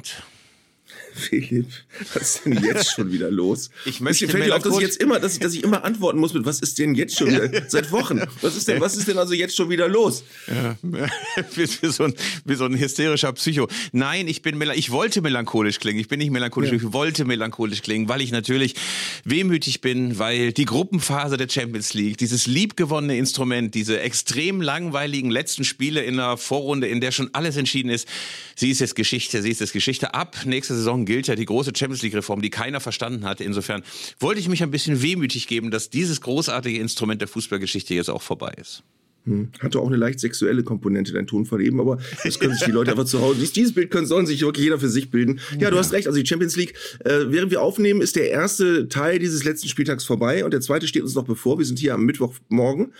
Abend. Philipp, was ist denn jetzt schon wieder los? Ich möchte Mir fällt auf, dass ich jetzt immer, dass ich, dass ich immer antworten muss mit, was ist denn jetzt schon wieder? Seit Wochen. Was ist denn, was ist denn also jetzt schon wieder los? Ja, wie, so ein, wie so ein hysterischer Psycho. Nein, ich bin, ich wollte melancholisch klingen. Ich bin nicht melancholisch, ja. ich wollte melancholisch klingen, weil ich natürlich wehmütig bin, weil die Gruppenphase der Champions League, dieses liebgewonnene Instrument, diese extrem langweiligen letzten Spiele in der Vorrunde, in der schon alles entschieden ist, sie ist jetzt Geschichte, sie ist jetzt Geschichte. Ab nächste Saison gilt ja die große Champions League-Reform, die keiner verstanden hat. Insofern wollte ich mich ein bisschen wehmütig geben, dass dieses großartige Instrument der Fußballgeschichte jetzt auch vorbei ist. Hm. Hatte auch eine leicht sexuelle Komponente, dein Tonfall eben, aber das können sich die Leute einfach zu Hause nicht. Dieses Bild können, sollen sich wirklich jeder für sich bilden. Ja, du ja. hast recht, also die Champions League, äh, während wir aufnehmen, ist der erste Teil dieses letzten Spieltags vorbei und der zweite steht uns noch bevor. Wir sind hier am Mittwochmorgen.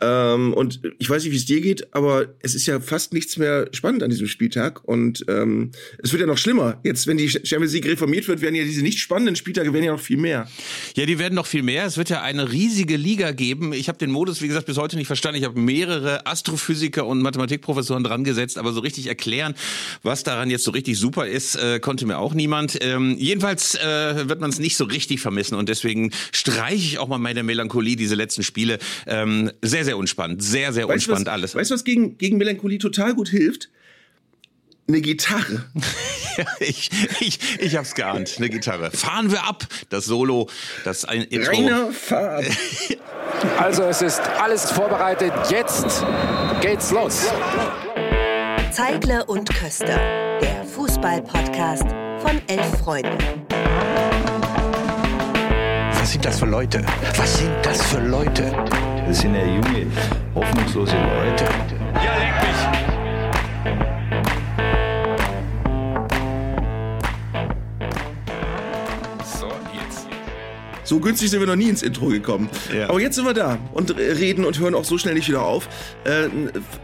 Ähm, und ich weiß nicht, wie es dir geht, aber es ist ja fast nichts mehr spannend an diesem Spieltag. Und ähm, es wird ja noch schlimmer. Jetzt, wenn die Champions League reformiert wird, werden ja diese nicht spannenden Spieltage werden ja noch viel mehr. Ja, die werden noch viel mehr. Es wird ja eine riesige Liga geben. Ich habe den Modus, wie gesagt, bis heute nicht verstanden. Ich habe mehrere Astrophysiker und Mathematikprofessoren dran gesetzt, aber so richtig erklären, was daran jetzt so richtig super ist, äh, konnte mir auch niemand. Ähm, jedenfalls äh, wird man es nicht so richtig vermissen und deswegen streiche ich auch mal meine Melancholie, diese letzten Spiele. Ähm, sehr, sehr sehr unspannend. Sehr, sehr weißt unspannend was, alles. Weißt du, was gegen, gegen Melancholie total gut hilft? Eine Gitarre. ja, ich, ich, ich hab's geahnt. Eine Gitarre. Fahren wir ab. Das Solo, das ein Intro. Rainer, fahr Also es ist alles vorbereitet. Jetzt geht's los. Zeigle und Köster. Der Fußball-Podcast von Elf Freunde. Was sind das für Leute? Was sind das für Leute? Das sind ja junge, hoffnungslose Leute. Ja, leck mich! So günstig sind wir noch nie ins Intro gekommen. Ja. Aber jetzt sind wir da und reden und hören auch so schnell nicht wieder auf äh,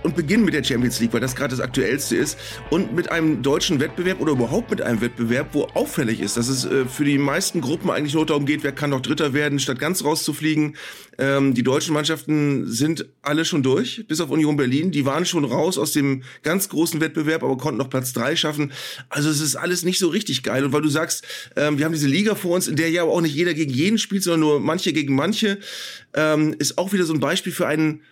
und beginnen mit der Champions League, weil das gerade das Aktuellste ist und mit einem deutschen Wettbewerb oder überhaupt mit einem Wettbewerb, wo auffällig ist, dass es äh, für die meisten Gruppen eigentlich nur darum geht, wer kann noch Dritter werden, statt ganz rauszufliegen. Ähm, die deutschen Mannschaften sind alle schon durch, bis auf Union Berlin. Die waren schon raus aus dem ganz großen Wettbewerb, aber konnten noch Platz drei schaffen. Also es ist alles nicht so richtig geil. Und weil du sagst, ähm, wir haben diese Liga vor uns, in der ja auch nicht jeder gegen jeden spielt, sondern nur manche gegen manche, ähm, ist auch wieder so ein Beispiel für einen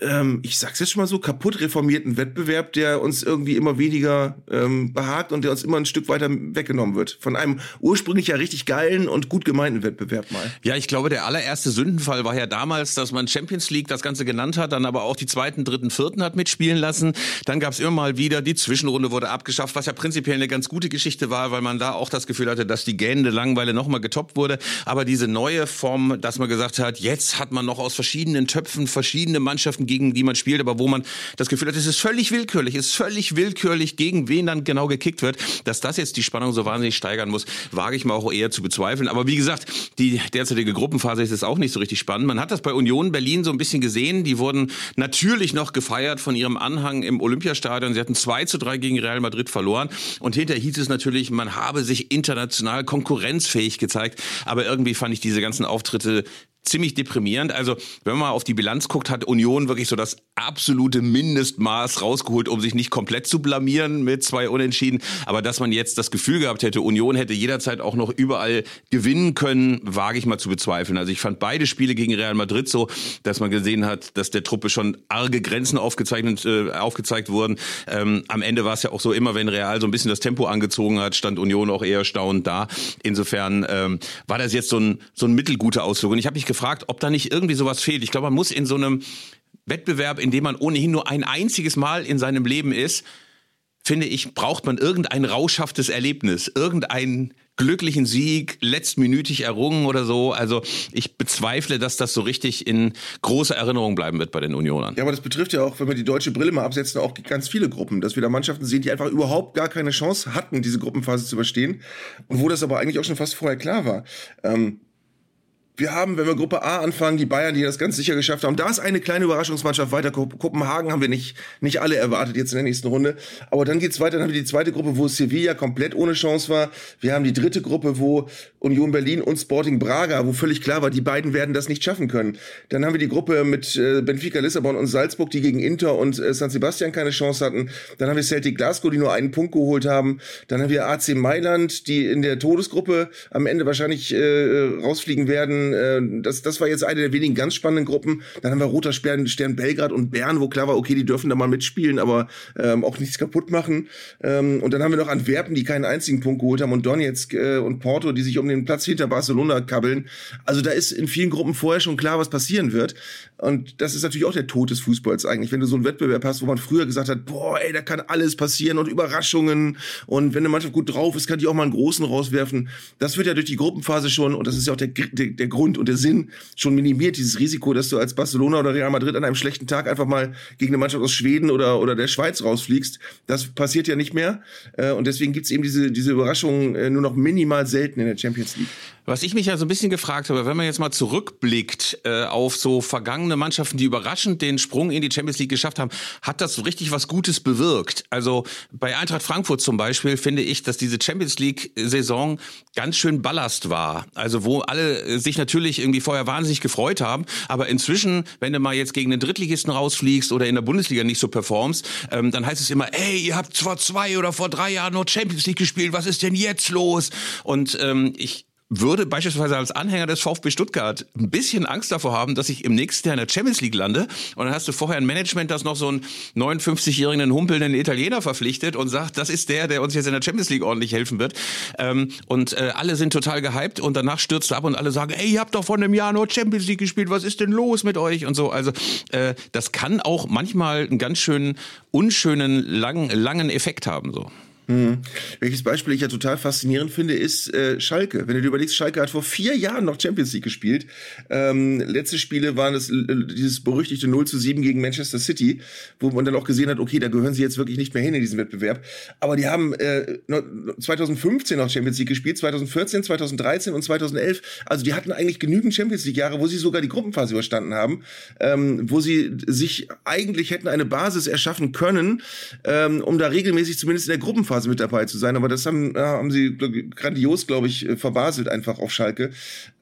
ähm, ich sag's jetzt schon mal so, kaputt reformierten Wettbewerb, der uns irgendwie immer weniger ähm, behagt und der uns immer ein Stück weiter weggenommen wird. Von einem ursprünglich ja richtig geilen und gut gemeinten Wettbewerb mal. Ja, ich glaube, der allererste Sündenfall war ja damals, dass man Champions League das Ganze genannt hat, dann aber auch die zweiten, dritten, vierten hat mitspielen lassen. Dann gab's immer mal wieder, die Zwischenrunde wurde abgeschafft, was ja prinzipiell eine ganz gute Geschichte war, weil man da auch das Gefühl hatte, dass die gähnende Langeweile nochmal getoppt wurde. Aber diese neue Form, dass man gesagt hat, jetzt hat man noch aus verschiedenen Töpfen verschiedene Mannschaften gegen die man spielt, aber wo man das Gefühl hat, es ist völlig willkürlich, es ist völlig willkürlich, gegen wen dann genau gekickt wird. Dass das jetzt die Spannung so wahnsinnig steigern muss, wage ich mal auch eher zu bezweifeln. Aber wie gesagt, die derzeitige Gruppenphase ist es auch nicht so richtig spannend. Man hat das bei Union Berlin so ein bisschen gesehen. Die wurden natürlich noch gefeiert von ihrem Anhang im Olympiastadion. Sie hatten 2 zu 3 gegen Real Madrid verloren. Und hinterher hieß es natürlich, man habe sich international konkurrenzfähig gezeigt. Aber irgendwie fand ich diese ganzen Auftritte ziemlich deprimierend. Also, wenn man mal auf die Bilanz guckt, hat Union wirklich so das absolute Mindestmaß rausgeholt, um sich nicht komplett zu blamieren mit zwei Unentschieden. Aber dass man jetzt das Gefühl gehabt hätte, Union hätte jederzeit auch noch überall gewinnen können, wage ich mal zu bezweifeln. Also ich fand beide Spiele gegen Real Madrid so, dass man gesehen hat, dass der Truppe schon arge Grenzen aufgezeichnet, äh, aufgezeigt wurden. Ähm, am Ende war es ja auch so, immer wenn Real so ein bisschen das Tempo angezogen hat, stand Union auch eher staunend da. Insofern ähm, war das jetzt so ein, so ein mittelguter Ausflug. Und ich habe mich gefragt, ob da nicht irgendwie sowas fehlt. Ich glaube, man muss in so einem Wettbewerb, in dem man ohnehin nur ein einziges Mal in seinem Leben ist, finde ich, braucht man irgendein rauschhaftes Erlebnis, irgendeinen glücklichen Sieg, letztminütig errungen oder so. Also ich bezweifle, dass das so richtig in großer Erinnerung bleiben wird bei den Unionern. Ja, aber das betrifft ja auch, wenn wir die deutsche Brille mal absetzen, auch ganz viele Gruppen, dass wir da Mannschaften sehen, die einfach überhaupt gar keine Chance hatten, diese Gruppenphase zu überstehen und wo das aber eigentlich auch schon fast vorher klar war. Ähm wir haben, wenn wir Gruppe A anfangen, die Bayern, die das ganz sicher geschafft haben. Da ist eine kleine Überraschungsmannschaft weiter. Kopenhagen haben wir nicht, nicht alle erwartet jetzt in der nächsten Runde. Aber dann geht's weiter. Dann haben wir die zweite Gruppe, wo Sevilla komplett ohne Chance war. Wir haben die dritte Gruppe, wo Union Berlin und Sporting Braga, wo völlig klar war, die beiden werden das nicht schaffen können. Dann haben wir die Gruppe mit äh, Benfica Lissabon und Salzburg, die gegen Inter und äh, San Sebastian keine Chance hatten. Dann haben wir Celtic Glasgow, die nur einen Punkt geholt haben. Dann haben wir AC Mailand, die in der Todesgruppe am Ende wahrscheinlich äh, rausfliegen werden äh, das, das war jetzt eine der wenigen ganz spannenden Gruppen. Dann haben wir Roter Stern, Stern Belgrad und Bern, wo klar war, okay, die dürfen da mal mitspielen, aber ähm, auch nichts kaputt machen. Ähm, und dann haben wir noch Antwerpen, die keinen einzigen Punkt geholt haben und Donetsk äh, und Porto, die sich um den Platz hinter Barcelona kabbeln. Also da ist in vielen Gruppen vorher schon klar, was passieren wird. Und das ist natürlich auch der Tod des Fußballs eigentlich, wenn du so einen Wettbewerb hast, wo man früher gesagt hat, boah, ey, da kann alles passieren und Überraschungen. Und wenn eine Mannschaft gut drauf ist, kann die auch mal einen großen rauswerfen. Das wird ja durch die Gruppenphase schon, und das ist ja auch der, der, der Grund und der Sinn, schon minimiert, dieses Risiko, dass du als Barcelona oder Real Madrid an einem schlechten Tag einfach mal gegen eine Mannschaft aus Schweden oder, oder der Schweiz rausfliegst. Das passiert ja nicht mehr. Äh, und deswegen gibt's eben diese, diese Überraschungen äh, nur noch minimal selten in der Champions League. Was ich mich ja so ein bisschen gefragt habe, wenn man jetzt mal zurückblickt äh, auf so vergangene Mannschaften, die überraschend den Sprung in die Champions League geschafft haben, hat das so richtig was Gutes bewirkt. Also bei Eintracht Frankfurt zum Beispiel finde ich, dass diese Champions League-Saison ganz schön Ballast war. Also wo alle sich natürlich irgendwie vorher wahnsinnig gefreut haben, aber inzwischen, wenn du mal jetzt gegen den Drittligisten rausfliegst oder in der Bundesliga nicht so performst, ähm, dann heißt es immer, ey, ihr habt vor zwei oder vor drei Jahren nur Champions League gespielt, was ist denn jetzt los? Und ähm, ich würde beispielsweise als Anhänger des VfB Stuttgart ein bisschen Angst davor haben, dass ich im nächsten Jahr in der Champions League lande und dann hast du vorher ein Management, das noch so einen 59-jährigen humpelnden Italiener verpflichtet und sagt, das ist der, der uns jetzt in der Champions League ordentlich helfen wird. Ähm, und äh, alle sind total gehypt und danach stürzt er ab und alle sagen, ey, ihr habt doch vor einem Jahr nur Champions League gespielt, was ist denn los mit euch und so. Also äh, das kann auch manchmal einen ganz schönen unschönen langen langen Effekt haben so. Mhm. Welches Beispiel ich ja total faszinierend finde, ist äh, Schalke. Wenn du dir überlegst, Schalke hat vor vier Jahren noch Champions League gespielt. Ähm, letzte Spiele waren es äh, dieses berüchtigte 0 zu 7 gegen Manchester City, wo man dann auch gesehen hat, okay, da gehören sie jetzt wirklich nicht mehr hin in diesem Wettbewerb. Aber die haben äh, 2015 noch Champions League gespielt, 2014, 2013 und 2011. Also die hatten eigentlich genügend Champions League Jahre, wo sie sogar die Gruppenphase überstanden haben, ähm, wo sie sich eigentlich hätten eine Basis erschaffen können, ähm, um da regelmäßig zumindest in der Gruppenphase Gruppenphase mit dabei zu sein, aber das haben, haben sie grandios, glaube ich, äh, verbaselt einfach auf Schalke.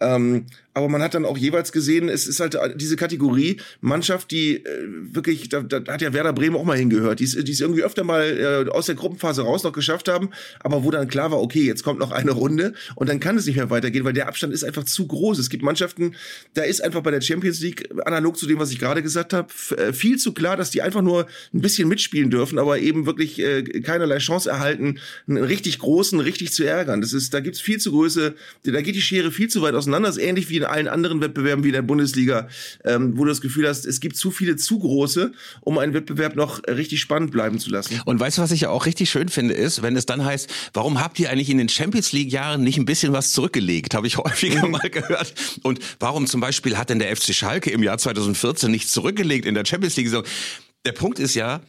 Ähm, aber man hat dann auch jeweils gesehen, es ist halt diese Kategorie Mannschaft, die äh, wirklich, da, da hat ja Werder Bremen auch mal hingehört, die es irgendwie öfter mal äh, aus der Gruppenphase raus noch geschafft haben, aber wo dann klar war, okay, jetzt kommt noch eine Runde und dann kann es nicht mehr weitergehen, weil der Abstand ist einfach zu groß. Es gibt Mannschaften, da ist einfach bei der Champions League, analog zu dem, was ich gerade gesagt habe, äh, viel zu klar, dass die einfach nur ein bisschen mitspielen dürfen, aber eben wirklich äh, keinerlei Chance erhalten, einen richtig großen richtig zu ärgern. Das ist, da gibt's viel zu Größe, da geht die Schere viel zu weit auseinander, das ist ähnlich wie in allen anderen Wettbewerben wie in der Bundesliga, ähm, wo du das Gefühl hast, es gibt zu viele zu große, um einen Wettbewerb noch richtig spannend bleiben zu lassen. Und weißt du, was ich ja auch richtig schön finde, ist, wenn es dann heißt, warum habt ihr eigentlich in den Champions League Jahren nicht ein bisschen was zurückgelegt? Habe ich häufiger mhm. mal gehört. Und warum zum Beispiel hat denn der FC Schalke im Jahr 2014 nichts zurückgelegt in der Champions League? Der Punkt ist ja,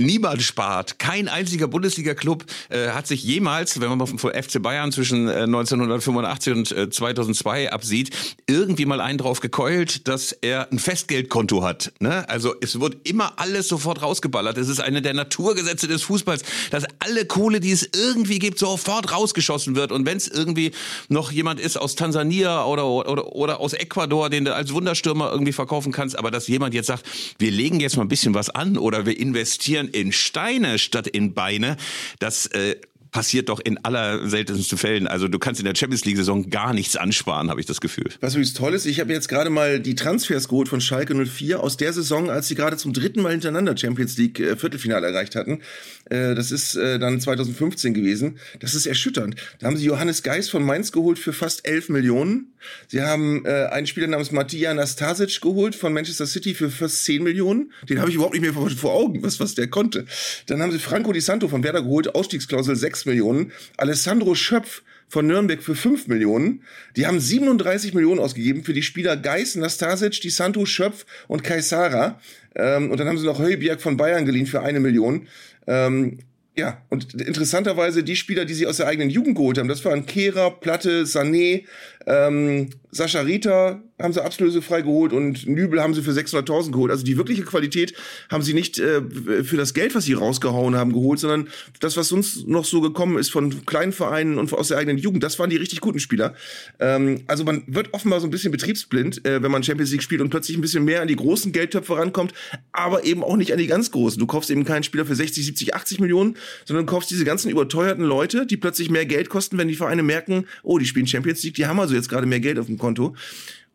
Niemand spart. Kein einziger Bundesliga-Club äh, hat sich jemals, wenn man von FC Bayern zwischen äh, 1985 und äh, 2002 absieht, irgendwie mal einen drauf gekeult, dass er ein Festgeldkonto hat. Ne? Also es wird immer alles sofort rausgeballert. Es ist eine der Naturgesetze des Fußballs, dass alle Kohle, die es irgendwie gibt, sofort rausgeschossen wird. Und wenn es irgendwie noch jemand ist aus Tansania oder, oder, oder aus Ecuador, den du als Wunderstürmer irgendwie verkaufen kannst, aber dass jemand jetzt sagt, wir legen jetzt mal ein bisschen was an oder wir investieren in Steine statt in Beine, das äh, passiert doch in aller seltensten Fällen. Also du kannst in der Champions League Saison gar nichts ansparen, habe ich das Gefühl. Was übrigens toll ist, ich habe jetzt gerade mal die Transfers geholt von Schalke 04 aus der Saison, als sie gerade zum dritten Mal hintereinander Champions League äh, Viertelfinale erreicht hatten. Äh, das ist äh, dann 2015 gewesen. Das ist erschütternd. Da haben sie Johannes Geis von Mainz geholt für fast 11 Millionen. Sie haben äh, einen Spieler namens Matija Nastasic geholt von Manchester City für fast 10 Millionen. Den habe ich überhaupt nicht mehr vor, vor, Augen, was, was der konnte. Dann haben sie Franco Di Santo von Werder geholt, Ausstiegsklausel 6 Millionen. Alessandro Schöpf von Nürnberg für 5 Millionen. Die haben 37 Millionen ausgegeben für die Spieler Geis, Nastasic, Di Santo, Schöpf und Kaisara. Ähm, und dann haben sie noch Heubiak von Bayern geliehen für eine Million. Ähm, Ja, und interessanterweise die Spieler, die sie aus der eigenen Jugend geholt haben, das waren Kehrer, Platte, Sané, ähm, Sascha Rita haben sie ablösefrei geholt und Nübel haben sie für 600.000 geholt. Also die wirkliche Qualität haben sie nicht äh, für das Geld, was sie rausgehauen haben, geholt, sondern das, was sonst noch so gekommen ist von kleinen Vereinen und aus der eigenen Jugend, das waren die richtig guten Spieler. Ähm, also man wird offenbar so ein bisschen betriebsblind, äh, wenn man Champions League spielt und plötzlich ein bisschen mehr an die großen Geldtöpfe rankommt, aber eben auch nicht an die ganz großen. Du kaufst eben keinen Spieler für 60, 70, 80 Millionen, sondern du kaufst diese ganzen überteuerten Leute, die plötzlich mehr Geld kosten, wenn die Vereine merken, oh, die spielen Champions League, die haben also jetzt gerade mehr Geld auf dem Konto.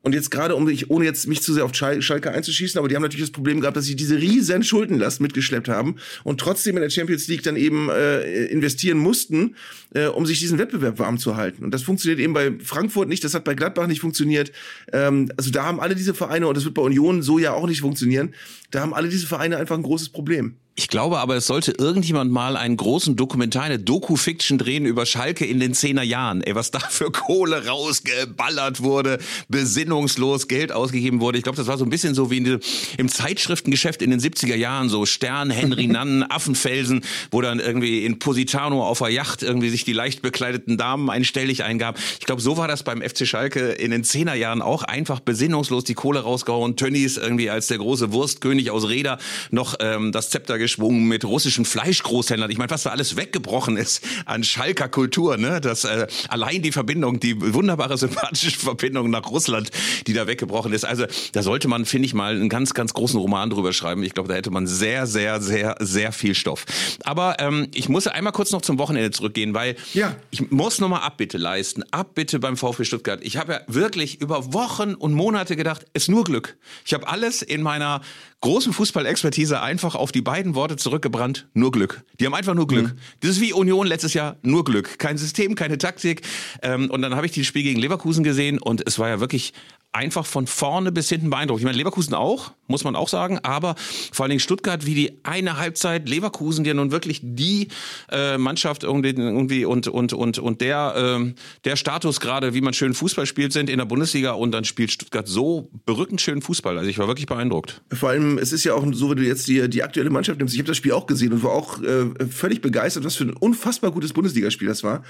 Und jetzt gerade, um ich, ohne jetzt mich zu sehr auf Schalke einzuschießen, aber die haben natürlich das Problem gehabt, dass sie diese riesen Schuldenlast mitgeschleppt haben und trotzdem in der Champions League dann eben äh, investieren mussten, äh, um sich diesen Wettbewerb warm zu halten. Und das funktioniert eben bei Frankfurt nicht, das hat bei Gladbach nicht funktioniert. Ähm, also da haben alle diese Vereine, und das wird bei Union so ja auch nicht funktionieren, da haben alle diese Vereine einfach ein großes Problem. Ich glaube aber, es sollte irgendjemand mal einen großen Dokumentar, eine Doku-Fiction drehen über Schalke in den zehner Jahren. Ey, was da für Kohle rausgeballert wurde, besinnungslos Geld ausgegeben wurde. Ich glaube, das war so ein bisschen so wie in, im Zeitschriftengeschäft in den 70er Jahren, so Stern, Henry Nannen, Affenfelsen, wo dann irgendwie in Positano auf der Yacht irgendwie sich die leicht bekleideten Damen einstellig eingab. Ich glaube, so war das beim FC Schalke in den zehner Jahren auch einfach besinnungslos die Kohle rausgehauen. Tönnies irgendwie als der große Wurstkönig aus Reda noch ähm, das Zepter geschwungen mit russischen Fleischgroßhändlern. Ich meine, was da alles weggebrochen ist an Schalker Kultur, ne? Das äh, allein die Verbindung, die wunderbare sympathische Verbindung nach Russland, die da weggebrochen ist. Also da sollte man, finde ich mal, einen ganz, ganz großen Roman drüber schreiben. Ich glaube, da hätte man sehr, sehr, sehr, sehr viel Stoff. Aber ähm, ich muss einmal kurz noch zum Wochenende zurückgehen, weil ja. ich muss nochmal Abbitte leisten. Abbitte beim VfB Stuttgart. Ich habe ja wirklich über Wochen und Monate gedacht, ist nur Glück. Ich habe alles in meiner großen Fußballexpertise einfach auf die beiden Worte zurückgebrannt, nur Glück. Die haben einfach nur Glück. Mhm. Das ist wie Union letztes Jahr, nur Glück. Kein System, keine Taktik. Ähm, und dann habe ich das Spiel gegen Leverkusen gesehen und es war ja wirklich einfach von vorne bis hinten beeindruckt. Ich meine, Leverkusen auch, muss man auch sagen, aber vor allen Dingen Stuttgart, wie die eine Halbzeit Leverkusen, die ja nun wirklich die äh, Mannschaft irgendwie, irgendwie und und und und der äh, der Status gerade, wie man schön Fußball spielt, sind in der Bundesliga und dann spielt Stuttgart so berückend schön Fußball. Also ich war wirklich beeindruckt. Vor allem, es ist ja auch so, wenn du jetzt die die aktuelle Mannschaft nimmst. Ich habe das Spiel auch gesehen und war auch äh, völlig begeistert, was für ein unfassbar gutes Bundesligaspiel das war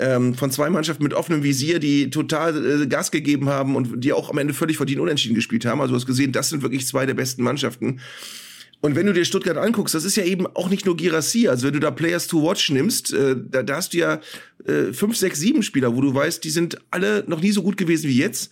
ähm, von zwei Mannschaften mit offenem Visier, die total äh, Gas gegeben haben und die auch am Ende völlig verdient unentschieden gespielt haben. Also du hast gesehen, das sind wirklich zwei der besten Mannschaften. Und wenn du dir Stuttgart anguckst, das ist ja eben auch nicht nur Girassi. Also wenn du da Players to Watch nimmst, äh, da, da hast du ja äh, fünf, sechs, sieben Spieler, wo du weißt, die sind alle noch nie so gut gewesen wie jetzt.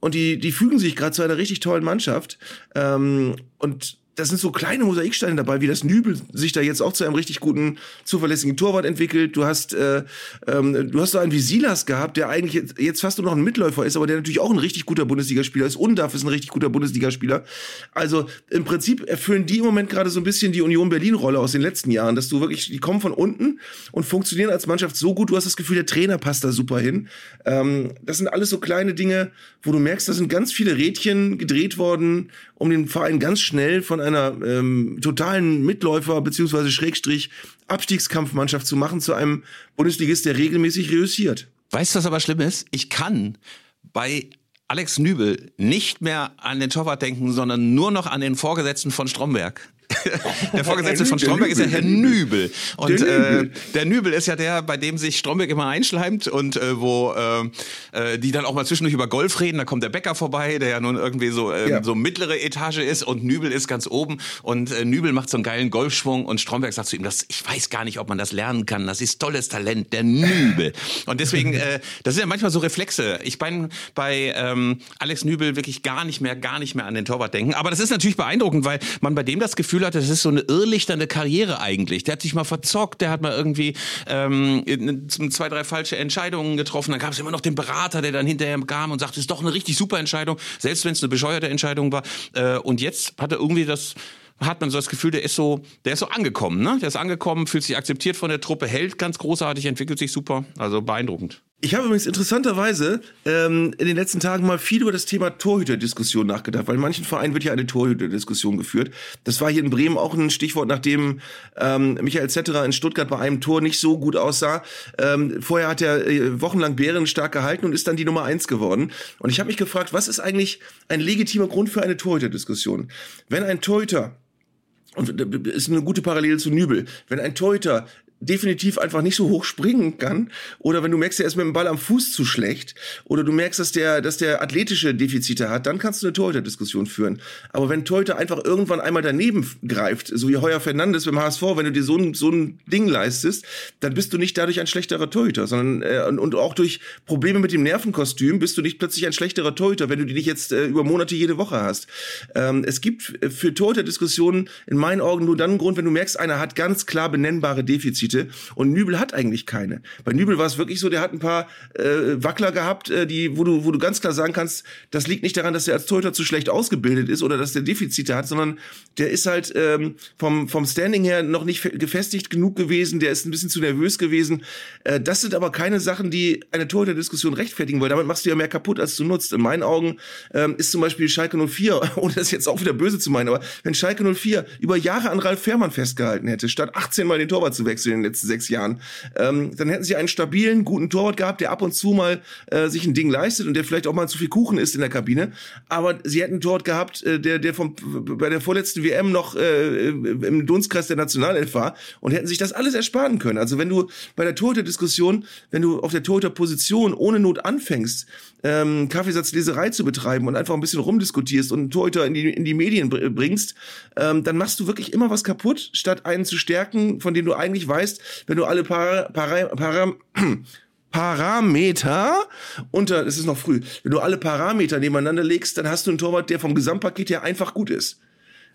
Und die, die fügen sich gerade zu einer richtig tollen Mannschaft. Ähm, und das sind so kleine Mosaiksteine dabei, wie das Nübel sich da jetzt auch zu einem richtig guten, zuverlässigen Torwart entwickelt. Du hast, äh, ähm, du hast so einen wie Silas gehabt, der eigentlich jetzt, fast nur noch ein Mitläufer ist, aber der natürlich auch ein richtig guter Bundesligaspieler ist. Undaf ist ein richtig guter Bundesligaspieler. Also im Prinzip erfüllen die im Moment gerade so ein bisschen die Union Berlin-Rolle aus den letzten Jahren, dass du wirklich, die kommen von unten und funktionieren als Mannschaft so gut. Du hast das Gefühl, der Trainer passt da super hin. Ähm, das sind alles so kleine Dinge, wo du merkst, da sind ganz viele Rädchen gedreht worden, um den Verein ganz schnell von einer ähm, totalen Mitläufer beziehungsweise Schrägstrich Abstiegskampfmannschaft zu machen zu einem Bundesligist, der regelmäßig reüssiert. Weißt du, was aber schlimm ist? Ich kann bei Alex Nübel nicht mehr an den Torwart denken, sondern nur noch an den Vorgesetzten von Stromberg. der Vorgesetzte von Stromberg ist ja Herr Nübel. Und der Nübel. Äh, der Nübel ist ja der, bei dem sich Stromberg immer einschleimt und äh, wo äh, äh, die dann auch mal zwischendurch über Golf reden. Da kommt der Bäcker vorbei, der ja nun irgendwie so, äh, ja. so mittlere Etage ist und Nübel ist ganz oben. Und äh, Nübel macht so einen geilen Golfschwung und Stromberg sagt zu ihm, das, ich weiß gar nicht, ob man das lernen kann. Das ist tolles Talent, der Nübel. Und deswegen, äh, das sind ja manchmal so Reflexe. Ich bin bei ähm, Alex Nübel wirklich gar nicht mehr, gar nicht mehr an den Torwart denken. Aber das ist natürlich beeindruckend, weil man bei dem das Gefühl hat, das ist so eine irrlichternde Karriere eigentlich. Der hat sich mal verzockt, der hat mal irgendwie ähm, zwei, drei falsche Entscheidungen getroffen. Dann gab es immer noch den Berater, der dann hinterher kam und sagte, es ist doch eine richtig super Entscheidung, selbst wenn es eine bescheuerte Entscheidung war. Äh, und jetzt hat er irgendwie das hat man so das Gefühl, der ist so, der ist so angekommen, ne? Der ist angekommen, fühlt sich akzeptiert von der Truppe, hält ganz großartig, entwickelt sich super, also beeindruckend. Ich habe übrigens interessanterweise ähm, in den letzten Tagen mal viel über das Thema Torhüterdiskussion nachgedacht, weil in manchen Vereinen wird ja eine Torhüterdiskussion geführt. Das war hier in Bremen auch ein Stichwort, nachdem ähm, Michael Zetterer in Stuttgart bei einem Tor nicht so gut aussah. Ähm, vorher hat er äh, wochenlang Bären stark gehalten und ist dann die Nummer eins geworden. Und ich habe mich gefragt, was ist eigentlich ein legitimer Grund für eine Torhüterdiskussion? Wenn ein Torhüter und das ist eine gute Parallele zu Nübel. Wenn ein Torhüter definitiv einfach nicht so hoch springen kann oder wenn du merkst, er ist mit dem Ball am Fuß zu schlecht oder du merkst, dass der, dass der athletische Defizite hat, dann kannst du eine Torhüter-Diskussion führen. Aber wenn Torhüter einfach irgendwann einmal daneben greift, so wie Heuer Fernandes beim HSV, wenn du dir so ein, so ein Ding leistest, dann bist du nicht dadurch ein schlechterer Torhüter, sondern äh, und, und auch durch Probleme mit dem Nervenkostüm bist du nicht plötzlich ein schlechterer Torhüter, wenn du die nicht jetzt äh, über Monate jede Woche hast. Ähm, es gibt für Torhüter-Diskussionen in meinen Augen nur dann einen Grund, wenn du merkst, einer hat ganz klar benennbare Defizite Defizite und Nübel hat eigentlich keine. Bei Nübel war es wirklich so, der hat ein paar äh, Wackler gehabt, äh, die, wo du, wo du ganz klar sagen kannst, das liegt nicht daran, dass er als Torhüter zu schlecht ausgebildet ist oder dass der Defizite hat, sondern der ist halt ähm, vom, vom Standing her noch nicht gefestigt genug gewesen, der ist ein bisschen zu nervös gewesen. Äh, das sind aber keine Sachen, die eine Torhüter-Diskussion rechtfertigen, weil damit machst du ja mehr kaputt, als du nutzt. In meinen Augen ähm, ist zum Beispiel Schalke 04, ohne das jetzt auch wieder böse zu meinen, aber wenn Schalke 04 über Jahre an Ralf Fährmann festgehalten hätte, statt 18 Mal den Torwart zu wechseln, den letzten sechs Jahren, ähm, dann hätten sie einen stabilen, guten Torwart gehabt, der ab und zu mal äh, sich ein Ding leistet und der vielleicht auch mal zu viel Kuchen isst in der Kabine. Aber sie hätten einen Torwart gehabt, äh, der, der vom, bei der vorletzten WM noch äh, im Dunstkreis der Nationalelf war und hätten sich das alles ersparen können. Also wenn du bei der Torhüter-Diskussion, wenn du auf der Torhüter-Position ohne Not anfängst, ähm, Kaffeesatzleserei zu betreiben und einfach ein bisschen rumdiskutierst und einen Torhüter in die, in die Medien bringst, ähm, dann machst du wirklich immer was kaputt, statt einen zu stärken, von dem du eigentlich weißt, wenn du alle Para, Para, Para, Parameter unter, es ist noch früh, wenn du alle Parameter nebeneinander legst, dann hast du einen Torwart, der vom Gesamtpaket her einfach gut ist.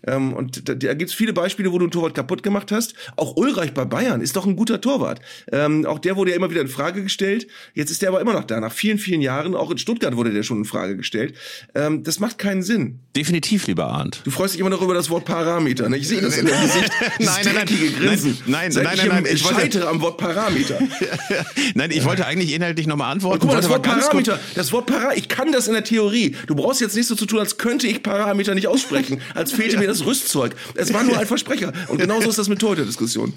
Ähm, und da, da gibt es viele Beispiele, wo du einen Torwart kaputt gemacht hast. Auch Ulreich bei Bayern ist doch ein guter Torwart. Ähm, auch der wurde ja immer wieder in Frage gestellt. Jetzt ist der aber immer noch da. Nach vielen, vielen Jahren, auch in Stuttgart wurde der schon in Frage gestellt. Ähm, das macht keinen Sinn. Definitiv, lieber Arndt. Du freust dich immer noch über das Wort Parameter. Ne? Ich sehe das in deinem Gesicht. nein, nein, nein, Grinsen. Nein, nein, nein, nein, nein. Ich, ich scheitere am Wort Parameter. nein, ich wollte eigentlich inhaltlich nochmal antworten. guck mal, das Wort Parameter, das Wort Parameter, ich kann das in der Theorie. Du brauchst jetzt nicht so zu tun, als könnte ich Parameter nicht aussprechen, als fehlte mir das Rüstzeug. Es war nur ein Versprecher. Und genauso ist das mit Torhüter-Diskussion.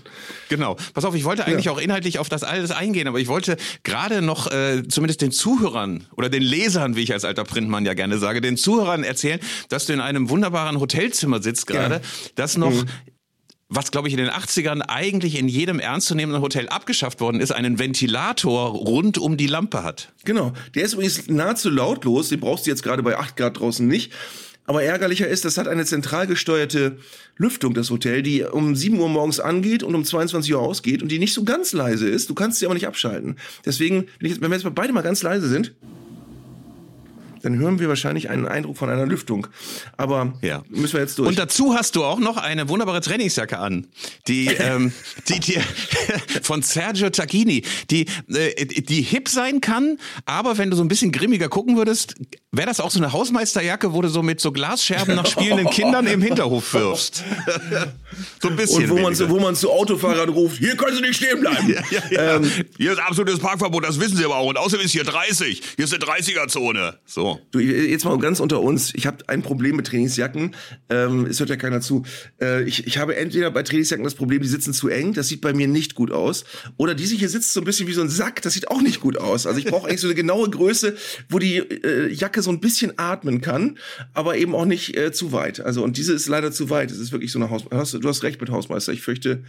Genau. Pass auf, ich wollte eigentlich ja. auch inhaltlich auf das alles eingehen, aber ich wollte gerade noch äh, zumindest den Zuhörern oder den Lesern, wie ich als alter Printmann ja gerne sage, den Zuhörern erzählen, dass du in einem wunderbaren Hotelzimmer sitzt gerade, ja. das noch mhm was glaube ich in den 80ern eigentlich in jedem ernstzunehmenden Hotel abgeschafft worden ist, einen Ventilator rund um die Lampe hat. Genau. Der ist übrigens nahezu lautlos. Den brauchst du jetzt gerade bei 8 Grad draußen nicht. Aber ärgerlicher ist, das hat eine zentral gesteuerte Lüftung, das Hotel, die um 7 Uhr morgens angeht und um 22 Uhr ausgeht und die nicht so ganz leise ist. Du kannst sie aber nicht abschalten. Deswegen, wenn, ich jetzt, wenn wir jetzt beide mal ganz leise sind, dann hören wir wahrscheinlich einen Eindruck von einer Lüftung. Aber ja. müssen wir jetzt durch. Und dazu hast du auch noch eine wunderbare Trainingsjacke an, die, ähm, die, die von Sergio Tacchini, die, äh, die hip sein kann, aber wenn du so ein bisschen grimmiger gucken würdest, wäre das auch so eine Hausmeisterjacke, wo du so mit so Glasscherben nach spielenden Kindern im Hinterhof wirfst. so ein bisschen. Und wo man, so, wo man zu Autofahrern ruft, hier können sie nicht stehen bleiben. Ja, ja, ja. Ähm, hier ist absolutes Parkverbot, das wissen sie aber auch. Und außerdem ist hier 30. Hier ist eine 30er-Zone. So. Du, jetzt mal ganz unter uns. Ich habe ein Problem mit Trainingsjacken. Ähm, es hört ja keiner zu. Äh, ich, ich habe entweder bei Trainingsjacken das Problem, die sitzen zu eng. Das sieht bei mir nicht gut aus. Oder diese hier sitzt so ein bisschen wie so ein Sack. Das sieht auch nicht gut aus. Also ich brauche eigentlich so eine genaue Größe, wo die äh, Jacke so ein bisschen atmen kann, aber eben auch nicht äh, zu weit. Also und diese ist leider zu weit. Es ist wirklich so eine Haus. Du hast recht mit Hausmeister. Ich fürchte,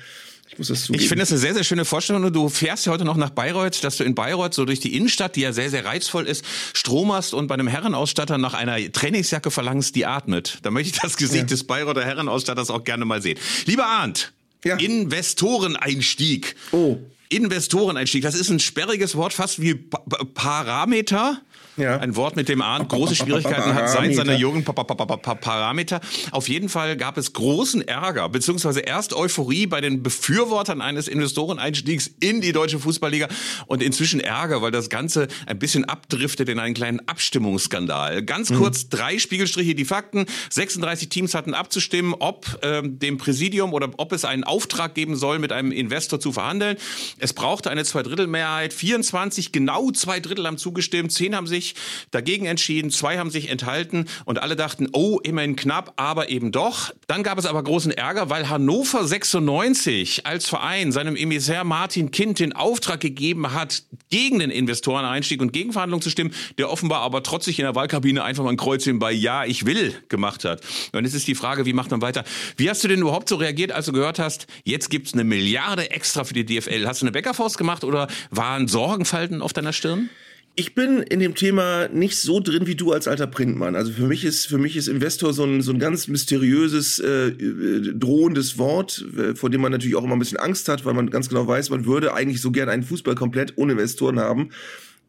ich muss das zugeben. Ich finde das eine sehr, sehr schöne Vorstellung. Du fährst ja heute noch nach Bayreuth, dass du in Bayreuth so durch die Innenstadt, die ja sehr, sehr reizvoll ist, Strom hast und bei einem Herrenausstatter nach einer Trainingsjacke verlangst, die atmet. Da möchte ich das Gesicht ja. des Bayreuther Herrenausstatters auch gerne mal sehen. Lieber Arndt, ja. Investoreneinstieg. Oh. Investoreneinstieg, das ist ein sperriges Wort, fast wie pa Parameter. Ja. Ein Wort, mit dem Arndt große Schwierigkeiten hat seit seiner Jugend. Parameter. Auf jeden Fall gab es großen Ärger, beziehungsweise erst Euphorie bei den Befürwortern eines Investoreneinstiegs in die deutsche Fußballliga und inzwischen Ärger, weil das Ganze ein bisschen abdriftet in einen kleinen Abstimmungsskandal. Ganz mhm. kurz mhm. drei Spiegelstriche, die Fakten. 36 Teams hatten abzustimmen, ob ähm, dem Präsidium oder ob es einen Auftrag geben soll, mit einem Investor zu verhandeln. Es brauchte eine Zweidrittelmehrheit. 24, genau zwei Drittel haben zugestimmt. Zehn haben sich dagegen entschieden. Zwei haben sich enthalten. Und alle dachten, oh, immerhin knapp, aber eben doch. Dann gab es aber großen Ärger, weil Hannover 96 als Verein seinem Emissär Martin Kind den Auftrag gegeben hat, gegen den Investoreneinstieg und gegen Verhandlungen zu stimmen, der offenbar aber trotzig in der Wahlkabine einfach mal ein Kreuzchen bei Ja, ich will gemacht hat. Und jetzt ist die Frage, wie macht man weiter? Wie hast du denn überhaupt so reagiert, als du gehört hast, jetzt gibt's eine Milliarde extra für die DFL? Hast du eine Bäckerfaust gemacht oder waren Sorgenfalten auf deiner Stirn? Ich bin in dem Thema nicht so drin wie du als alter Printmann. Also für mich ist für mich ist Investor so ein so ein ganz mysteriöses äh, äh drohendes Wort, äh, vor dem man natürlich auch immer ein bisschen Angst hat, weil man ganz genau weiß, man würde eigentlich so gerne einen Fußball komplett ohne Investoren haben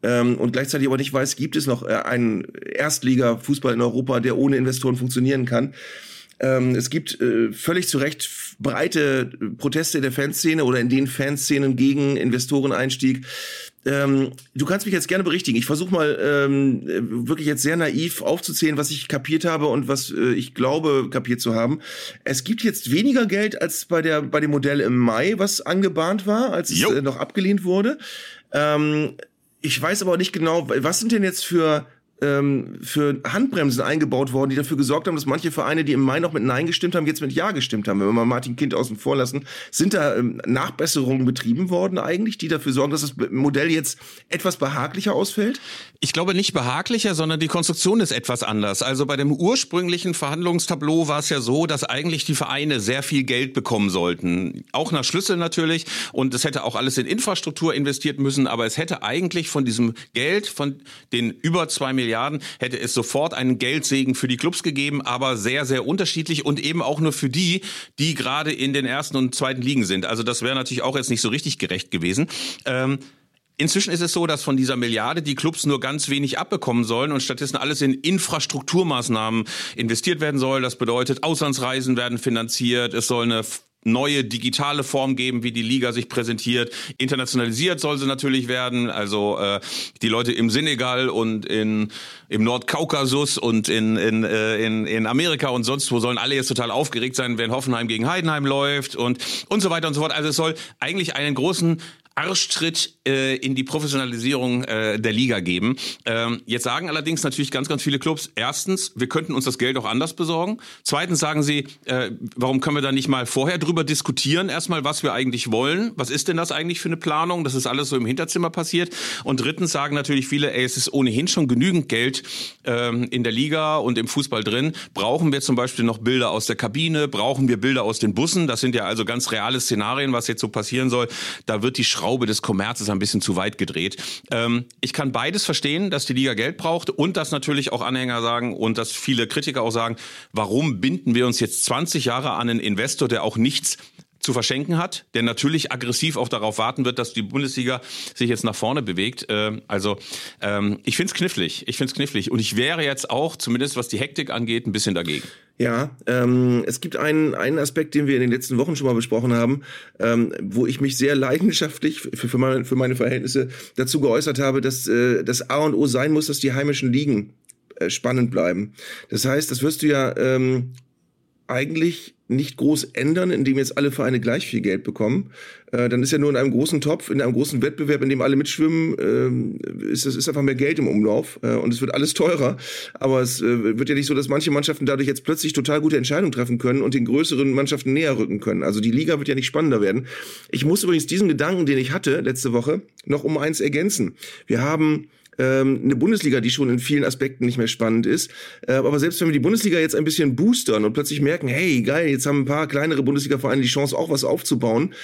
ähm, und gleichzeitig aber nicht weiß, gibt es noch äh, einen Erstliga-Fußball in Europa, der ohne Investoren funktionieren kann. Ähm, es gibt äh, völlig zu Recht breite Proteste der Fanszene oder in den Fanszenen gegen Investoreneinstieg. Ähm, du kannst mich jetzt gerne berichtigen. Ich versuche mal ähm, wirklich jetzt sehr naiv aufzuzählen, was ich kapiert habe und was äh, ich glaube kapiert zu haben. Es gibt jetzt weniger Geld als bei der bei dem Modell im Mai, was angebahnt war, als jo. es äh, noch abgelehnt wurde. Ähm, ich weiß aber nicht genau, was sind denn jetzt für ähm, für Handbremsen eingebaut worden, die dafür gesorgt haben, dass manche Vereine, die im Mai noch mit Nein gestimmt haben, jetzt mit Ja gestimmt haben. Wenn wir mal Martin Kind außen vor lassen, sind da ähm, Nachbesserungen betrieben worden eigentlich, die dafür sorgen, dass das Modell jetzt etwas behaglicher ausfällt? Ich glaube nicht behaglicher, sondern die Konstruktion ist etwas anders. Also bei dem ursprünglichen Verhandlungstableau war es ja so, dass eigentlich die Vereine sehr viel Geld bekommen sollten. Auch nach Schlüssel natürlich. Und es hätte auch alles in Infrastruktur investiert müssen. Aber es hätte eigentlich von diesem Geld, von den über zwei Milliarden Milliarden, hätte es sofort einen Geldsegen für die Clubs gegeben, aber sehr, sehr unterschiedlich und eben auch nur für die, die gerade in den ersten und zweiten Ligen sind. Also das wäre natürlich auch jetzt nicht so richtig gerecht gewesen. Ähm, Inzwischen ist es so, dass von dieser Milliarde die Clubs nur ganz wenig abbekommen sollen und stattdessen alles in Infrastrukturmaßnahmen investiert werden soll. Das bedeutet, Auslandsreisen werden finanziert, es soll eine neue digitale Form geben, wie die Liga sich präsentiert. Internationalisiert soll sie natürlich werden. Also äh, die Leute im Senegal und in im Nordkaukasus und in in, äh, in in Amerika und sonst wo sollen alle jetzt total aufgeregt sein, wenn Hoffenheim gegen Heidenheim läuft und und so weiter und so fort. Also es soll eigentlich einen großen Arschtritt äh, in die Professionalisierung äh, der Liga geben. Ähm, jetzt sagen allerdings natürlich ganz, ganz viele Clubs, erstens, wir könnten uns das Geld auch anders besorgen. Zweitens sagen sie, äh, warum können wir da nicht mal vorher drüber diskutieren, erstmal, was wir eigentlich wollen? Was ist denn das eigentlich für eine Planung? Das ist alles so im Hinterzimmer passiert. Und drittens sagen natürlich viele, ey, es ist ohnehin schon genügend Geld ähm, in der Liga und im Fußball drin. Brauchen wir zum Beispiel noch Bilder aus der Kabine? Brauchen wir Bilder aus den Bussen? Das sind ja also ganz reale Szenarien, was jetzt so passieren soll. Da wird die Schraube des Kommerzes ein bisschen zu weit gedreht. Ähm, ich kann beides verstehen, dass die Liga Geld braucht und dass natürlich auch Anhänger sagen und dass viele Kritiker auch sagen, warum binden wir uns jetzt 20 Jahre an einen Investor, der auch nichts zu verschenken hat, der natürlich aggressiv auch darauf warten wird, dass die Bundesliga sich jetzt nach vorne bewegt. Ähm, also ähm, ich finde es knifflig. Ich finde es knifflig. Und ich wäre jetzt auch, zumindest was die Hektik angeht, ein bisschen dagegen. Ja, ähm, es gibt einen, einen Aspekt, den wir in den letzten Wochen schon mal besprochen haben, ähm, wo ich mich sehr leidenschaftlich für, für, meine, für meine Verhältnisse dazu geäußert habe, dass äh, das A und O sein muss, dass die heimischen Ligen äh, spannend bleiben. Das heißt, das wirst du ja ähm, eigentlich nicht groß ändern, indem jetzt alle Vereine gleich viel Geld bekommen. Äh, dann ist ja nur in einem großen Topf, in einem großen Wettbewerb, in dem alle mitschwimmen, äh, ist ist einfach mehr Geld im Umlauf äh, und es wird alles teurer. Aber es äh, wird ja nicht so, dass manche Mannschaften dadurch jetzt plötzlich total gute Entscheidungen treffen können und den größeren Mannschaften näher rücken können. Also die Liga wird ja nicht spannender werden. Ich muss übrigens diesen Gedanken, den ich hatte letzte Woche, noch um eins ergänzen. Wir haben ähm, eine Bundesliga, die schon in vielen Aspekten nicht mehr spannend ist. Äh, aber selbst wenn wir die Bundesliga jetzt ein bisschen boostern und plötzlich merken, hey, geil, jetzt haben ein paar kleinere Bundesliga-Vereine die Chance, auch was aufzubauen,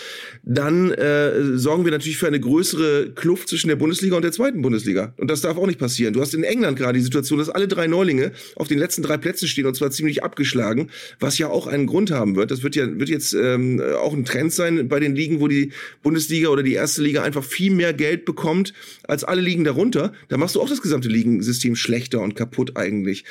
dann äh, sorgen wir natürlich für eine größere Kluft zwischen der Bundesliga und der zweiten Bundesliga. Und das darf auch nicht passieren. Du hast in England gerade die Situation, dass alle drei Neulinge auf den letzten drei Plätzen stehen und zwar ziemlich abgeschlagen, was ja auch einen Grund haben wird. Das wird ja wird jetzt ähm, auch ein Trend sein bei den Ligen, wo die Bundesliga oder die erste Liga einfach viel mehr Geld bekommt als alle Ligen darunter. Da machst du auch das gesamte Ligensystem schlechter und kaputt eigentlich.